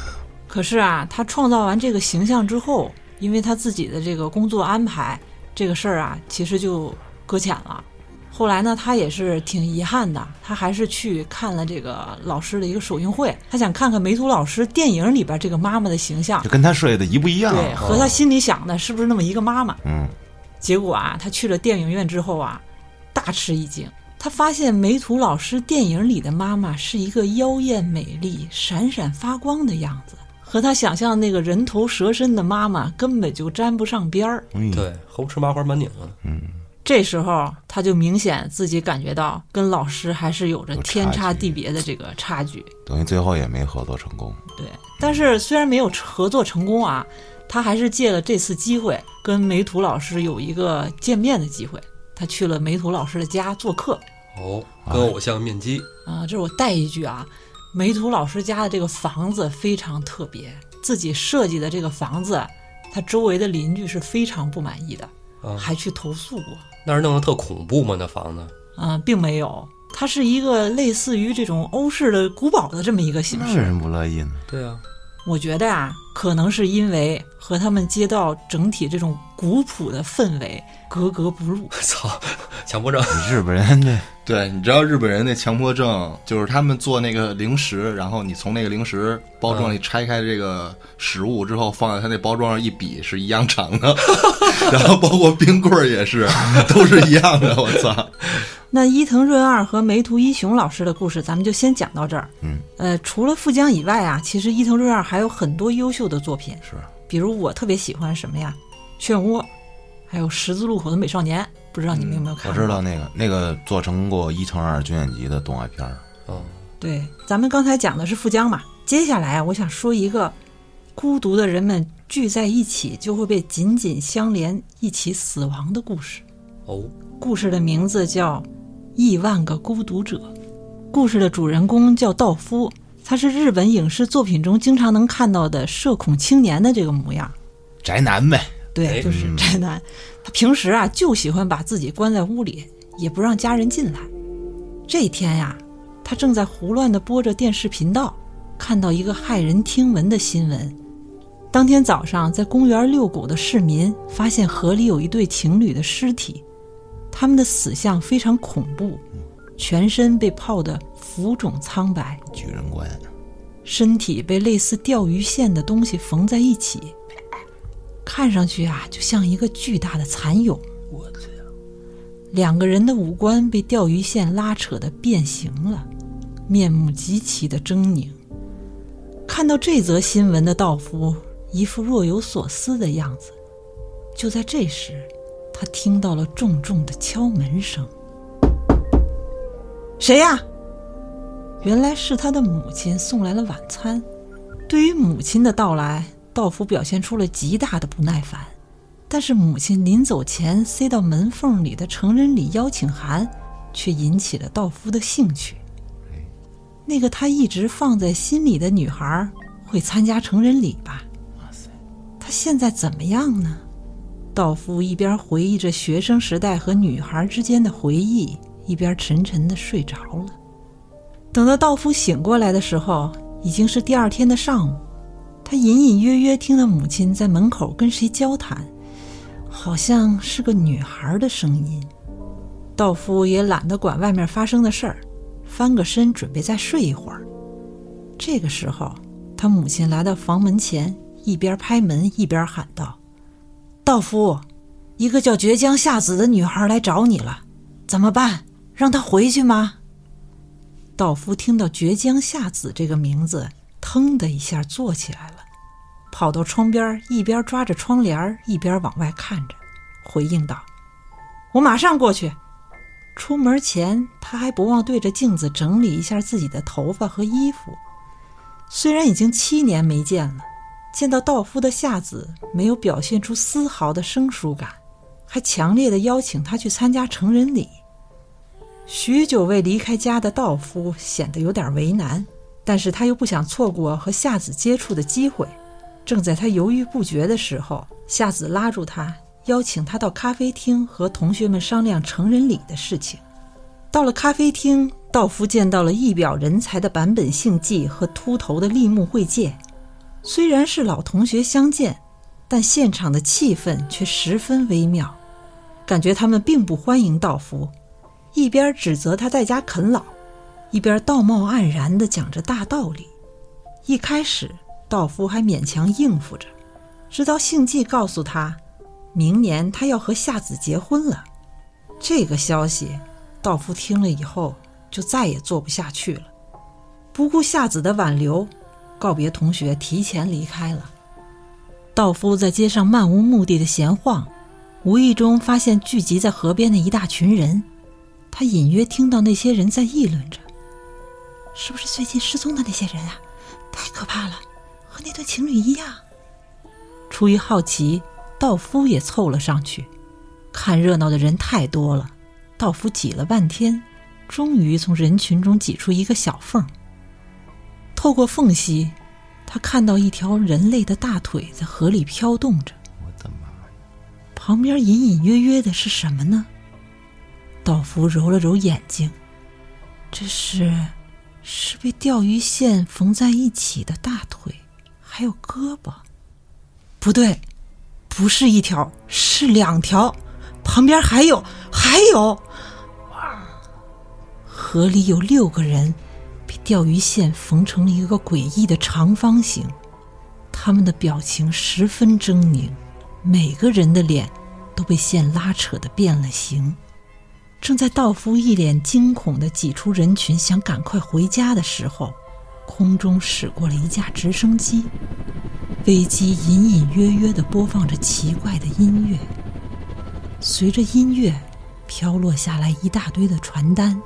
Speaker 1: (laughs)
Speaker 5: 可是啊，他创造完这个形象之后，因为他自己的这个工作安排，这个事儿啊，其实就搁浅了。后来呢，他也是挺遗憾的，他还是去看了这个老师的一个首映会，他想看看梅图老师电影里边这个妈妈的形象
Speaker 3: 就，跟他设计的一不一样？
Speaker 5: 对，和他心里想的是不是那么一个妈妈。
Speaker 3: 嗯，
Speaker 5: 结果啊，他去了电影院之后啊，大吃一惊。他发现梅图老师电影里的妈妈是一个妖艳美丽、闪闪发光的样子，和他想象那个人头蛇身的妈妈根本就沾不上边儿。
Speaker 3: 嗯，
Speaker 1: 对，猴吃麻花满拧啊。
Speaker 5: 这时候他就明显自己感觉到跟老师还是有着天差地别的这个差距。
Speaker 3: 等于最后也没合作成功。
Speaker 5: 对，但是虽然没有合作成功啊，他还是借了这次机会跟梅图老师有一个见面的机会。他去了梅图老师的家做客
Speaker 1: 哦，跟偶像面基，
Speaker 5: 啊，这是我带一句啊，梅图老师家的这个房子非常特别，自己设计的这个房子，他周围的邻居是非常不满意的，
Speaker 1: 啊，
Speaker 5: 还去投诉过。
Speaker 1: 那是弄得特恐怖吗？那房子？
Speaker 5: 啊，并没有，它是一个类似于这种欧式的古堡的这么一个形式。
Speaker 3: 那为什么不乐意呢？
Speaker 1: 对啊，
Speaker 5: 我觉得啊，可能是因为和他们街道整体这种古朴的氛围格格不入。(laughs)
Speaker 1: 操，强迫症。(laughs)
Speaker 3: 日本人这 (laughs)
Speaker 4: 对，你知道日本人那强迫症，就是他们做那个零食，然后你从那个零食包装里拆开这个食物之后，放在他那包装上一比是一样长的，然后包括冰棍儿也是，都是一样的。我操！
Speaker 5: 那伊藤润二和梅图一雄老师的故事，咱们就先讲到这儿。
Speaker 3: 嗯，
Speaker 5: 呃，除了富江以外啊，其实伊藤润二还有很多优秀的作品，
Speaker 3: 是
Speaker 5: 比如我特别喜欢什么呀，《漩涡》，还有十字路口的美少年，不知道你们有没有看过？
Speaker 3: 我知道那个那个做成过一乘二军演集的动画片儿，
Speaker 1: 哦，
Speaker 5: 对，咱们刚才讲的是富江嘛，接下来啊我想说一个孤独的人们聚在一起就会被紧紧相连，一起死亡的故事。
Speaker 1: 哦，
Speaker 5: 故事的名字叫《亿万个孤独者》，故事的主人公叫道夫，他是日本影视作品中经常能看到的社恐青年的这个模样。
Speaker 3: 宅男呗。
Speaker 5: 对，
Speaker 1: 哎
Speaker 5: 就是宅男。他平时啊就喜欢把自己关在屋里，也不让家人进来。这天呀，他正在胡乱的播着电视频道，看到一个骇人听闻的新闻。当天早上，在公园遛狗的市民发现河里有一对情侣的尸体，他们的死相非常恐怖，全身被泡得浮肿苍白，
Speaker 3: 巨人观，
Speaker 5: 身体被类似钓鱼线的东西缝在一起，看上去啊，就像一个巨大的蚕蛹。
Speaker 1: 我操！
Speaker 5: 两个人的五官被钓鱼线拉扯的变形了，面目极其的狰狞。看到这则新闻的道夫一副若有所思的样子。就在这时，他听到了重重的敲门声。谁呀？原来是他的母亲送来了晚餐。对于母亲的到来，道夫表现出了极大的不耐烦。但是母亲临走前塞到门缝里的成人礼邀请函，却引起了道夫的兴趣。那个他一直放在心里的女孩会参加成人礼吧？
Speaker 3: 哇塞，
Speaker 5: 她现在怎么样呢？道夫一边回忆着学生时代和女孩之间的回忆，一边沉沉的睡着了。等到道夫醒过来的时候，已经是第二天的上午。他隐隐约约听到母亲在门口跟谁交谈，好像是个女孩的声音。道夫也懒得管外面发生的事儿，翻个身准备再睡一会儿。这个时候，他母亲来到房门前，一边拍门一边喊道：“道夫，一个叫绝江夏子的女孩来找你了，怎么办？让她回去吗？”道夫听到绝江夏子这个名字，腾的一下坐起来了，跑到窗边，一边抓着窗帘，一边往外看着，回应道：“我马上过去。”出门前，他还不忘对着镜子整理一下自己的头发和衣服。虽然已经七年没见了，见到道夫的夏子没有表现出丝毫的生疏感，还强烈的邀请他去参加成人礼。许久未离开家的道夫显得有点为难，但是他又不想错过和夏子接触的机会。正在他犹豫不决的时候，夏子拉住他，邀请他到咖啡厅和同学们商量成人礼的事情。到了咖啡厅，道夫见到了一表人才的坂本幸纪和秃头的立木惠介。虽然是老同学相见，但现场的气氛却十分微妙，感觉他们并不欢迎道夫。一边指责他在家啃老，一边道貌岸然地讲着大道理。一开始，道夫还勉强应付着，直到幸纪告诉他，明年他要和夏子结婚了。这个消息，道夫听了以后就再也做不下去了，不顾夏子的挽留，告别同学，提前离开了。道夫在街上漫无目的的闲晃，无意中发现聚集在河边的一大群人。他隐约听到那些人在议论着：“是不是最近失踪的那些人啊？太可怕了，和那对情侣一样。”出于好奇，道夫也凑了上去。看热闹的人太多了，道夫挤了半天，终于从人群中挤出一个小缝。透过缝隙，他看到一条人类的大腿在河里飘动着。
Speaker 3: 我的妈呀！
Speaker 5: 旁边隐隐约约的是什么呢？道夫揉了揉眼睛，这是，是被钓鱼线缝在一起的大腿，还有胳膊。不对，不是一条，是两条，旁边还有，还有。河里有六个人，被钓鱼线缝成了一个诡异的长方形，他们的表情十分狰狞，每个人的脸都被线拉扯的变了形。正在道夫一脸惊恐的挤出人群，想赶快回家的时候，空中驶过了一架直升机，飞机隐隐约约地播放着奇怪的音乐。随着音乐飘落下来一大堆的传单。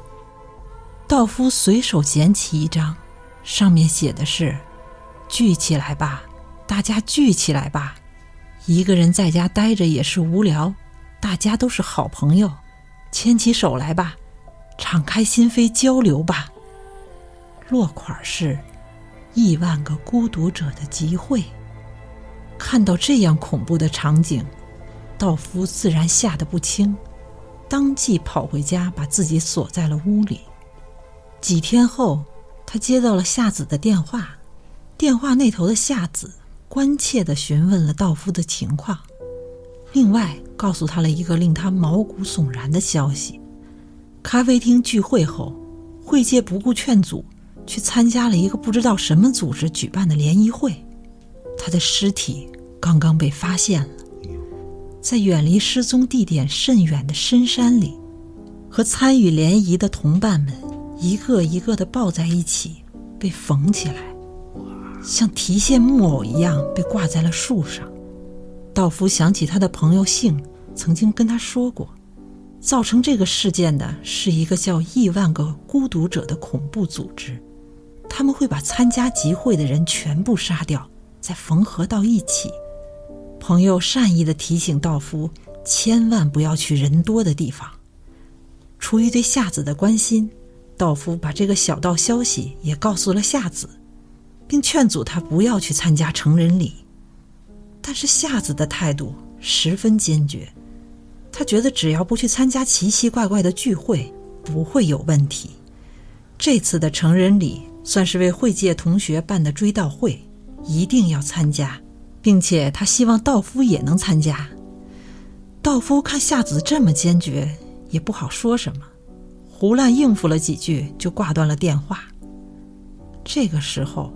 Speaker 5: 道夫随手捡起一张，上面写的是：“聚起来吧，大家聚起来吧！一个人在家待着也是无聊，大家都是好朋友，牵起手来吧，敞开心扉交流吧。”落款是“亿万个孤独者的集会”。看到这样恐怖的场景，道夫自然吓得不轻，当即跑回家，把自己锁在了屋里。几天后，他接到了夏子的电话，电话那头的夏子关切地询问了道夫的情况，另外告诉他了一个令他毛骨悚然的消息：咖啡厅聚会后，会介不顾劝阻，去参加了一个不知道什么组织举办的联谊会，他的尸体刚刚被发现了，在远离失踪地点甚远的深山里，和参与联谊的同伴们。一个一个的抱在一起，被缝起来，像提线木偶一样被挂在了树上。道夫想起他的朋友信曾经跟他说过，造成这个事件的是一个叫“亿万个孤独者”的恐怖组织，他们会把参加集会的人全部杀掉，再缝合到一起。朋友善意的提醒道夫，千万不要去人多的地方。出于对夏子的关心。道夫把这个小道消息也告诉了夏子，并劝阻他不要去参加成人礼。但是夏子的态度十分坚决，他觉得只要不去参加奇奇怪怪的聚会，不会有问题。这次的成人礼算是为会界同学办的追悼会，一定要参加，并且他希望道夫也能参加。道夫看夏子这么坚决，也不好说什么。胡乱应付了几句，就挂断了电话。这个时候，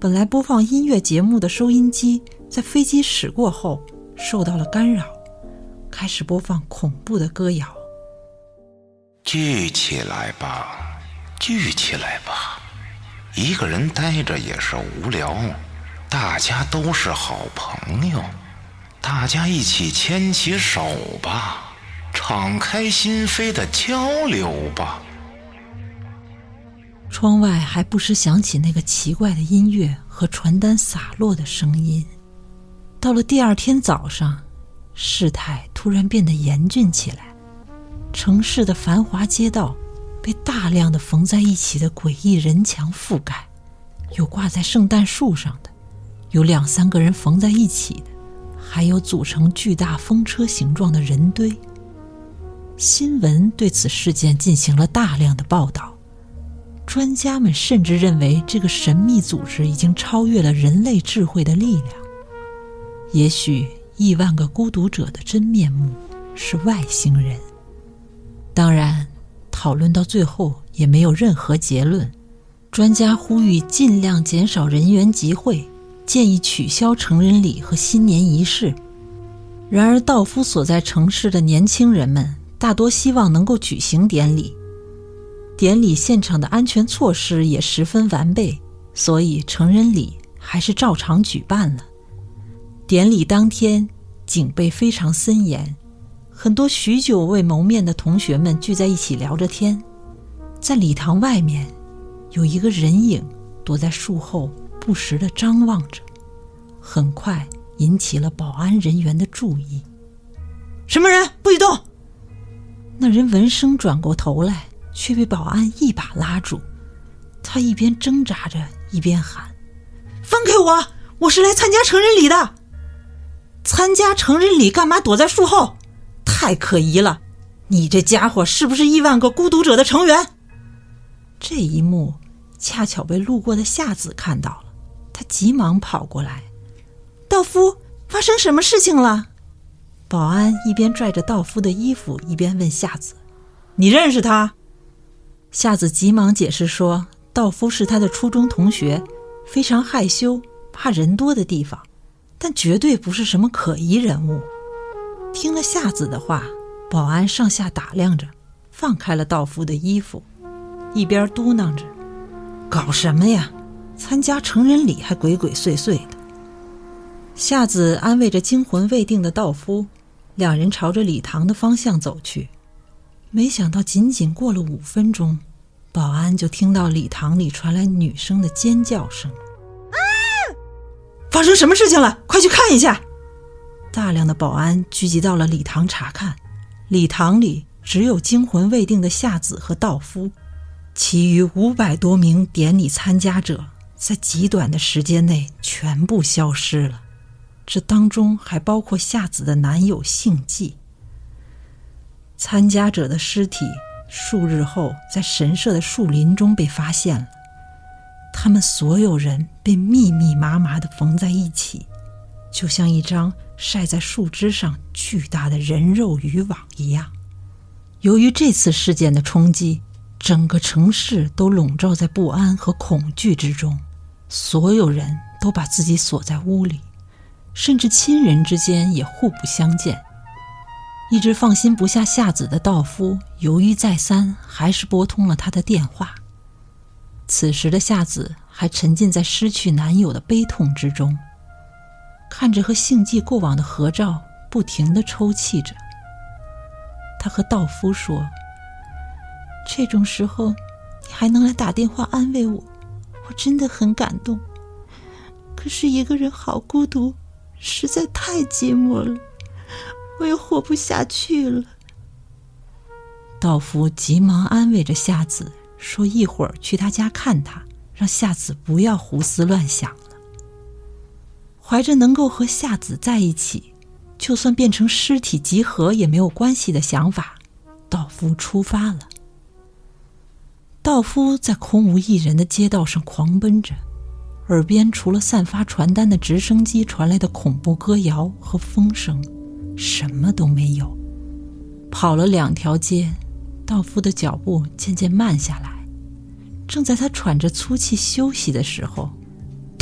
Speaker 5: 本来播放音乐节目的收音机在飞机驶过后受到了干扰，开始播放恐怖的歌谣。
Speaker 3: 聚起来吧，聚起来吧！一个人呆着也是无聊，大家都是好朋友，大家一起牵起手吧。敞开心扉的交流吧。
Speaker 5: 窗外还不时响起那个奇怪的音乐和传单洒落的声音。到了第二天早上，事态突然变得严峻起来。城市的繁华街道被大量的缝在一起的诡异人墙覆盖，有挂在圣诞树上的，有两三个人缝在一起的，还有组成巨大风车形状的人堆。新闻对此事件进行了大量的报道，专家们甚至认为这个神秘组织已经超越了人类智慧的力量。也许亿万个孤独者的真面目是外星人。当然，讨论到最后也没有任何结论。专家呼吁尽量减少人员集会，建议取消成人礼和新年仪式。然而，道夫所在城市的年轻人们。大多希望能够举行典礼，典礼现场的安全措施也十分完备，所以成人礼还是照常举办了。典礼当天，警备非常森严，很多许久未谋面的同学们聚在一起聊着天。在礼堂外面，有一个人影躲在树后，不时地张望着，很快引起了保安人员的注意。
Speaker 6: 什么人？不许动！
Speaker 5: 那人闻声转过头来，却被保安一把拉住。他一边挣扎着，一边喊：“
Speaker 6: 放开我！我是来参加成人礼的。参加成人礼干嘛躲在树后？太可疑了！你这家伙是不是亿万个孤独者的成员？”
Speaker 5: 这一幕恰巧被路过的夏子看到了，他急忙跑过来：“
Speaker 6: 道夫，发生什么事情了？”
Speaker 5: 保安一边拽着道夫的衣服，一边问夏子：“
Speaker 6: 你认识他？”
Speaker 5: 夏子急忙解释说：“道夫是他的初中同学，非常害羞，怕人多的地方，但绝对不是什么可疑人物。”听了夏子的话，保安上下打量着，放开了道夫的衣服，一边嘟囔着：“搞什么呀？参加成人礼还鬼鬼祟祟的。”夏子安慰着惊魂未定的道夫。两人朝着礼堂的方向走去。没想到，仅仅过了五分钟，保安就听到礼堂里传来女生的尖叫声。啊发生什么事情了？快去看一下！大量的保安聚集到了礼堂查看。礼堂里只有惊魂未定的夏子和道夫，其余五百多名典礼参加者在极短的时间内全部消失了。这当中还包括夏子的男友幸纪。参加者的尸体数日后在神社的树林中被发现了，他们所有人被密密麻麻地缝在一起，就像一张晒在树枝上巨大的人肉渔网一样。由于这次事件的冲击，整个城市都笼罩在不安和恐惧之中，所有人都把自己锁在屋里，甚至亲人之间也互不相见。一直放心不下夏子的道夫犹豫再三，还是拨通了他的电话。此时的夏子还沉浸在失去男友的悲痛之中，看着和幸纪过往的合照，不停的抽泣着。他和道夫说：“这种时候，你还能来打电话安慰我，我真的很感动。可是一个人好孤独，实在太寂寞了。”我也活不下去了。道夫急忙安慰着夏子，说：“一会儿去他家看他，让夏子不要胡思乱想。”怀着能够和夏子在一起，就算变成尸体集合也没有关系的想法，道夫出发了。道夫在空无一人的街道上狂奔着，耳边除了散发传单的直升机传来的恐怖歌谣和风声。什么都没有。跑了两条街，道夫的脚步渐渐慢下来。正在他喘着粗气休息的时候，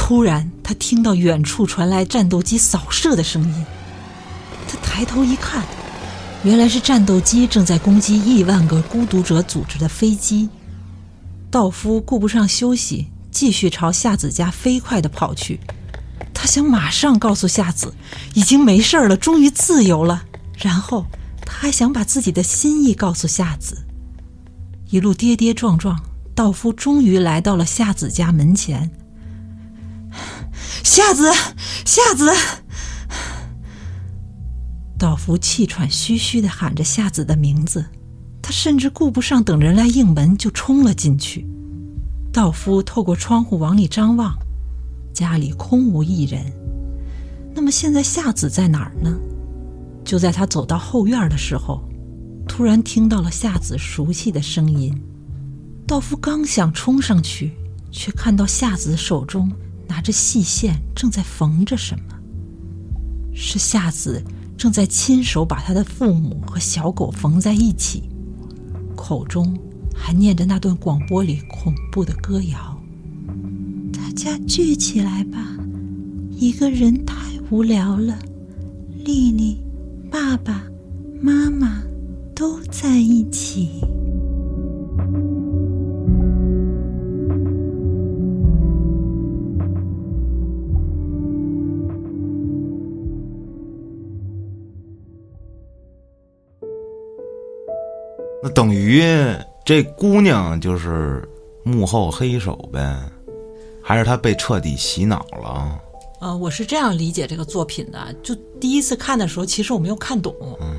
Speaker 5: 突然他听到远处传来战斗机扫射的声音。他抬头一看，原来是战斗机正在攻击亿万个孤独者组织的飞机。道夫顾不上休息，继续朝夏子家飞快地跑去。他想马上告诉夏子，已经没事了，终于自由了。然后他还想把自己的心意告诉夏子。一路跌跌撞撞，道夫终于来到了夏子家门前。夏子，夏子！道夫气喘吁吁地喊着夏子的名字，他甚至顾不上等人来应门，就冲了进去。道夫透过窗户往里张望。家里空无一人，那么现在夏子在哪儿呢？就在他走到后院的时候，突然听到了夏子熟悉的声音。道夫刚想冲上去，却看到夏子手中拿着细线，正在缝着什么。是夏子正在亲手把他的父母和小狗缝在一起，口中还念着那段广播里恐怖的歌谣。大家聚起来吧，一个人太无聊了。丽丽、爸爸妈妈
Speaker 3: 等于这姑娘就是幕后黑手呗。还是她被彻底洗脑了。
Speaker 7: 呃，我是这样理解这个作品的。就第一次看的时候，其实我没有看懂。嗯，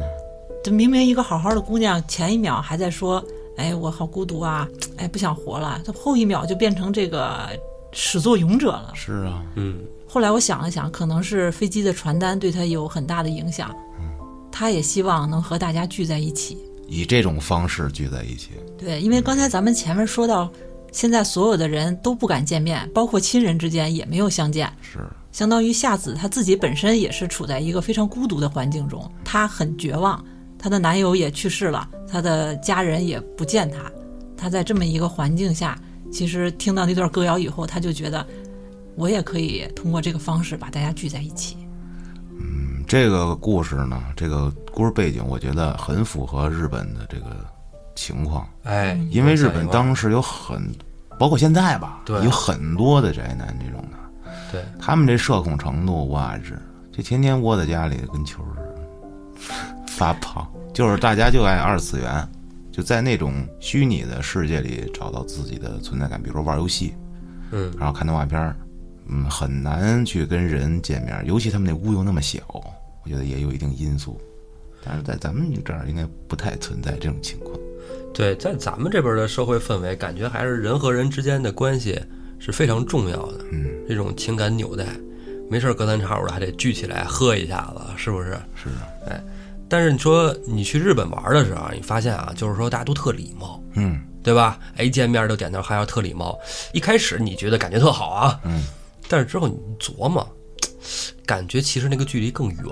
Speaker 7: 这明明一个好好的姑娘，前一秒还在说：“哎，我好孤独啊，哎，不想活了。”这后一秒就变成这个始作俑者了。
Speaker 3: 是啊，
Speaker 1: 嗯。
Speaker 7: 后来我想了想，可能是飞机的传单对她有很大的影响。嗯，她也希望能和大家聚在一起，
Speaker 3: 以这种方式聚在一起。
Speaker 7: 对，因为刚才咱们前面说到。现在所有的人都不敢见面，包括亲人之间也没有相见。
Speaker 3: 是，
Speaker 7: 相当于夏子她自己本身也是处在一个非常孤独的环境中，她很绝望，她的男友也去世了，她的家人也不见她，她在这么一个环境下，其实听到那段歌谣以后，她就觉得，我也可以通过这个方式把大家聚在一起。
Speaker 3: 嗯，这个故事呢，这个故事背景，我觉得很符合日本的这个。情况，
Speaker 1: 哎，
Speaker 3: 因为日本当时有很，包括现在吧，
Speaker 1: 对，
Speaker 3: 有很多的宅男这种的，
Speaker 1: 对。
Speaker 3: 他们这社恐程度，哇日，这天天窝在家里跟球似的。发胖，就是大家就爱二次元，就在那种虚拟的世界里找到自己的存在感，比如说玩游戏，
Speaker 1: 嗯，
Speaker 3: 然后看动画片儿，嗯，很难去跟人见面，尤其他们那屋又那么小，我觉得也有一定因素。但是在咱们这儿应该不太存在这种情况。
Speaker 1: 对，在咱们这边的社会氛围，感觉还是人和人之间的关系是非常重要的。
Speaker 3: 嗯，
Speaker 1: 这种情感纽带，没事隔三差五的还得聚起来喝一下子，是不是？
Speaker 3: 是啊，
Speaker 1: 但是你说你去日本玩的时候，你发现啊，就是说大家都特礼貌，
Speaker 3: 嗯
Speaker 1: 对吧？哎，一见面都点头哈腰，特礼貌。一开始你觉得感觉特好啊，
Speaker 3: 嗯，
Speaker 1: 但是之后你琢磨，感觉其实那个距离更远。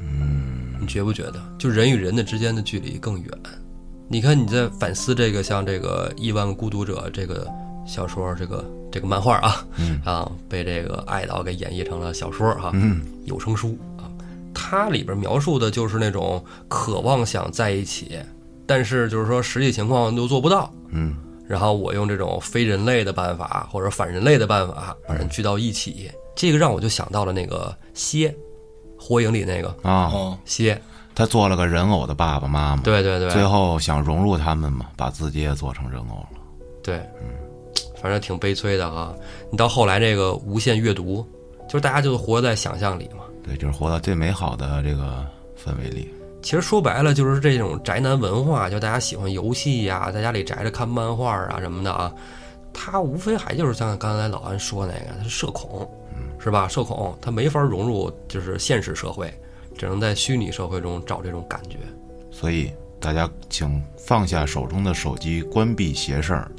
Speaker 1: 嗯，你觉不觉得？就人与人的之间的距离更远。你看你在反思这个，像这个《亿万个孤独者》这个小说，这个这个漫画啊，
Speaker 3: 嗯
Speaker 1: 啊，被这个爱岛给演绎成了小说哈、
Speaker 3: 嗯
Speaker 1: 有声书啊，它里边描述的就是那种渴望想在一起，但是就是说实际情况都做不到。
Speaker 3: 嗯
Speaker 1: 然后我用这种非人类的办法或者反人类的办法把人聚到一起，这个让我就想到了那个蝎，火影里那个
Speaker 3: 啊，
Speaker 4: 哦，
Speaker 1: 蝎，
Speaker 3: 他做了个人偶的爸爸妈妈，
Speaker 1: 对对对，
Speaker 3: 最后想融入他们嘛，把自己也做成人偶了。
Speaker 1: 对，嗯反正挺悲催的啊。你到后来这个无限阅读，就是大家就活在想象里嘛。
Speaker 3: 对，就是活到最美好的这个氛围里。
Speaker 1: 其实说白了就是这种宅男文化，就大家喜欢游戏呀、在家里宅着看漫画啊什么的啊，他无非还就是像刚才老安说那个，他是社恐，是吧？社恐，他没法融入就是现实社会，只能在虚拟社会中找这种感觉。
Speaker 3: 所以大家请放下手中的手机，关闭邪事儿，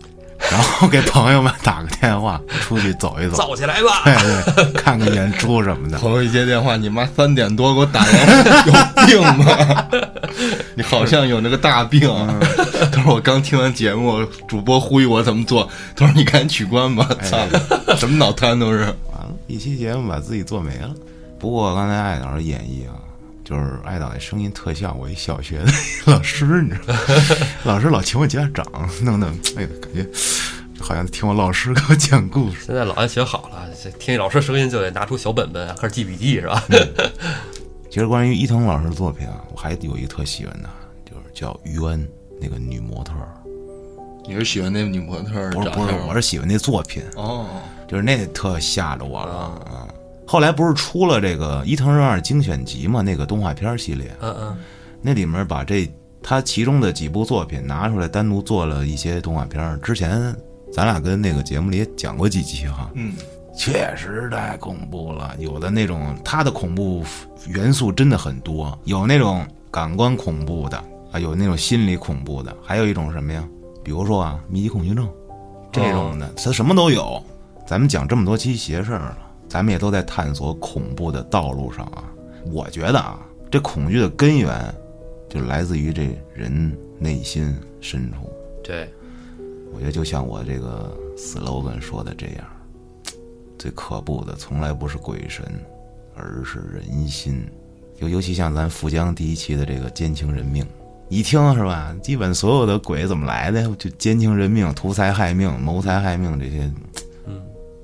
Speaker 3: 然后给朋友们打个电话，出去走一走，
Speaker 1: 走起来吧！
Speaker 3: 对对，看看演出什么的。
Speaker 4: 朋友一接电话，你妈三点多给我打电话，有病吗？(laughs) 你好像有那个大病。(laughs) 他说我刚听完节目，主播呼吁我怎么做，他说你赶紧取关吧，操，什么脑瘫都是。
Speaker 3: 完了，一期节目把自己做没了。不过刚才艾导的演绎啊，就是艾导那声音特像我一小学的老师，你知道吗？老师老请我家长，弄得哎呀，感觉好像听我老师给我讲故事。
Speaker 1: 现在老安学好了，这听老师声音就得拿出小本本啊，开始记笔记是吧？(laughs)
Speaker 3: 其实关于伊藤老师的作品啊，我还有一个特喜欢的，就是叫于恩那个女模特儿。
Speaker 4: 你是喜欢那女模特儿
Speaker 3: 不是不是，我是喜欢那作品，
Speaker 4: 哦，
Speaker 3: 就是那特吓着我了啊。后来不是出了这个伊藤润二精选集嘛，那个动画片系列，
Speaker 1: 嗯嗯，
Speaker 3: 那里面把这他其中的几部作品拿出来，单独做了一些动画片儿。之前咱俩跟那个节目里也讲过几期哈，
Speaker 4: 嗯，
Speaker 3: 确实太恐怖了。有的那种它的恐怖元素真的很多，有那种感官恐怖的啊，有那种心理恐怖的，还有一种什么呀？比如说啊，密集恐惧症这种的，它什么都有。咱们讲这么多期邪事儿了，咱们也都在探索恐怖的道路上啊。我觉得啊，这恐惧的根源就来自于这人内心深处。
Speaker 1: 对，
Speaker 3: 我觉得就像我这个 slogan 说的这样，最可怖的从来不是鬼神，而是人心。尤尤其像咱富江第一期的这个奸情人命，一听是吧？基本所有的鬼怎么来的？就奸情人命、图财害命、谋财害命这些。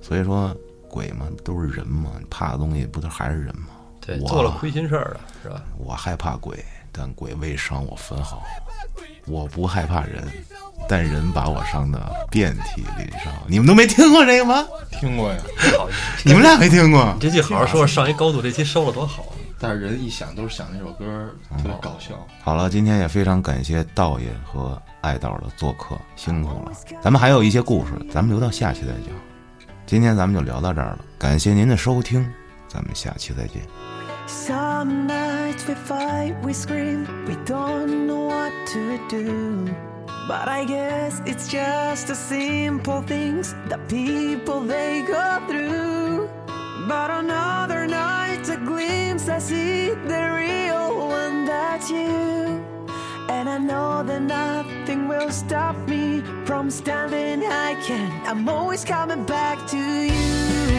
Speaker 1: 嗯，
Speaker 3: 所以说鬼嘛都是人嘛，怕的东西不都还是人吗？
Speaker 1: 对，
Speaker 3: 我
Speaker 1: 做了亏心事儿了是吧？
Speaker 3: 我害怕鬼，但鬼未伤我分毫；我不害怕人，但人把我伤得遍体鳞伤。你们都没听过这个吗？
Speaker 4: 听过呀。
Speaker 1: 好，(laughs)
Speaker 3: 你们俩没听过？
Speaker 1: 你这句好好说，上一高度，这期收了多好。
Speaker 4: 但是人一想都是想那首歌，特别搞笑。
Speaker 3: 好了，今天也非常感谢道爷和爱道的做客，辛苦了。咱们还有一些故事，咱们留到下期再讲。今天咱们就聊到这儿了，感谢您的收听，咱们下期再见。
Speaker 8: Some nights we fight, we scream, we don't know what to do. But I guess it's just the simple things that people they go through. But another night, a glimpse, I see the real one that's you. And I know that nothing will stop me from standing. I can, I'm always coming back to you.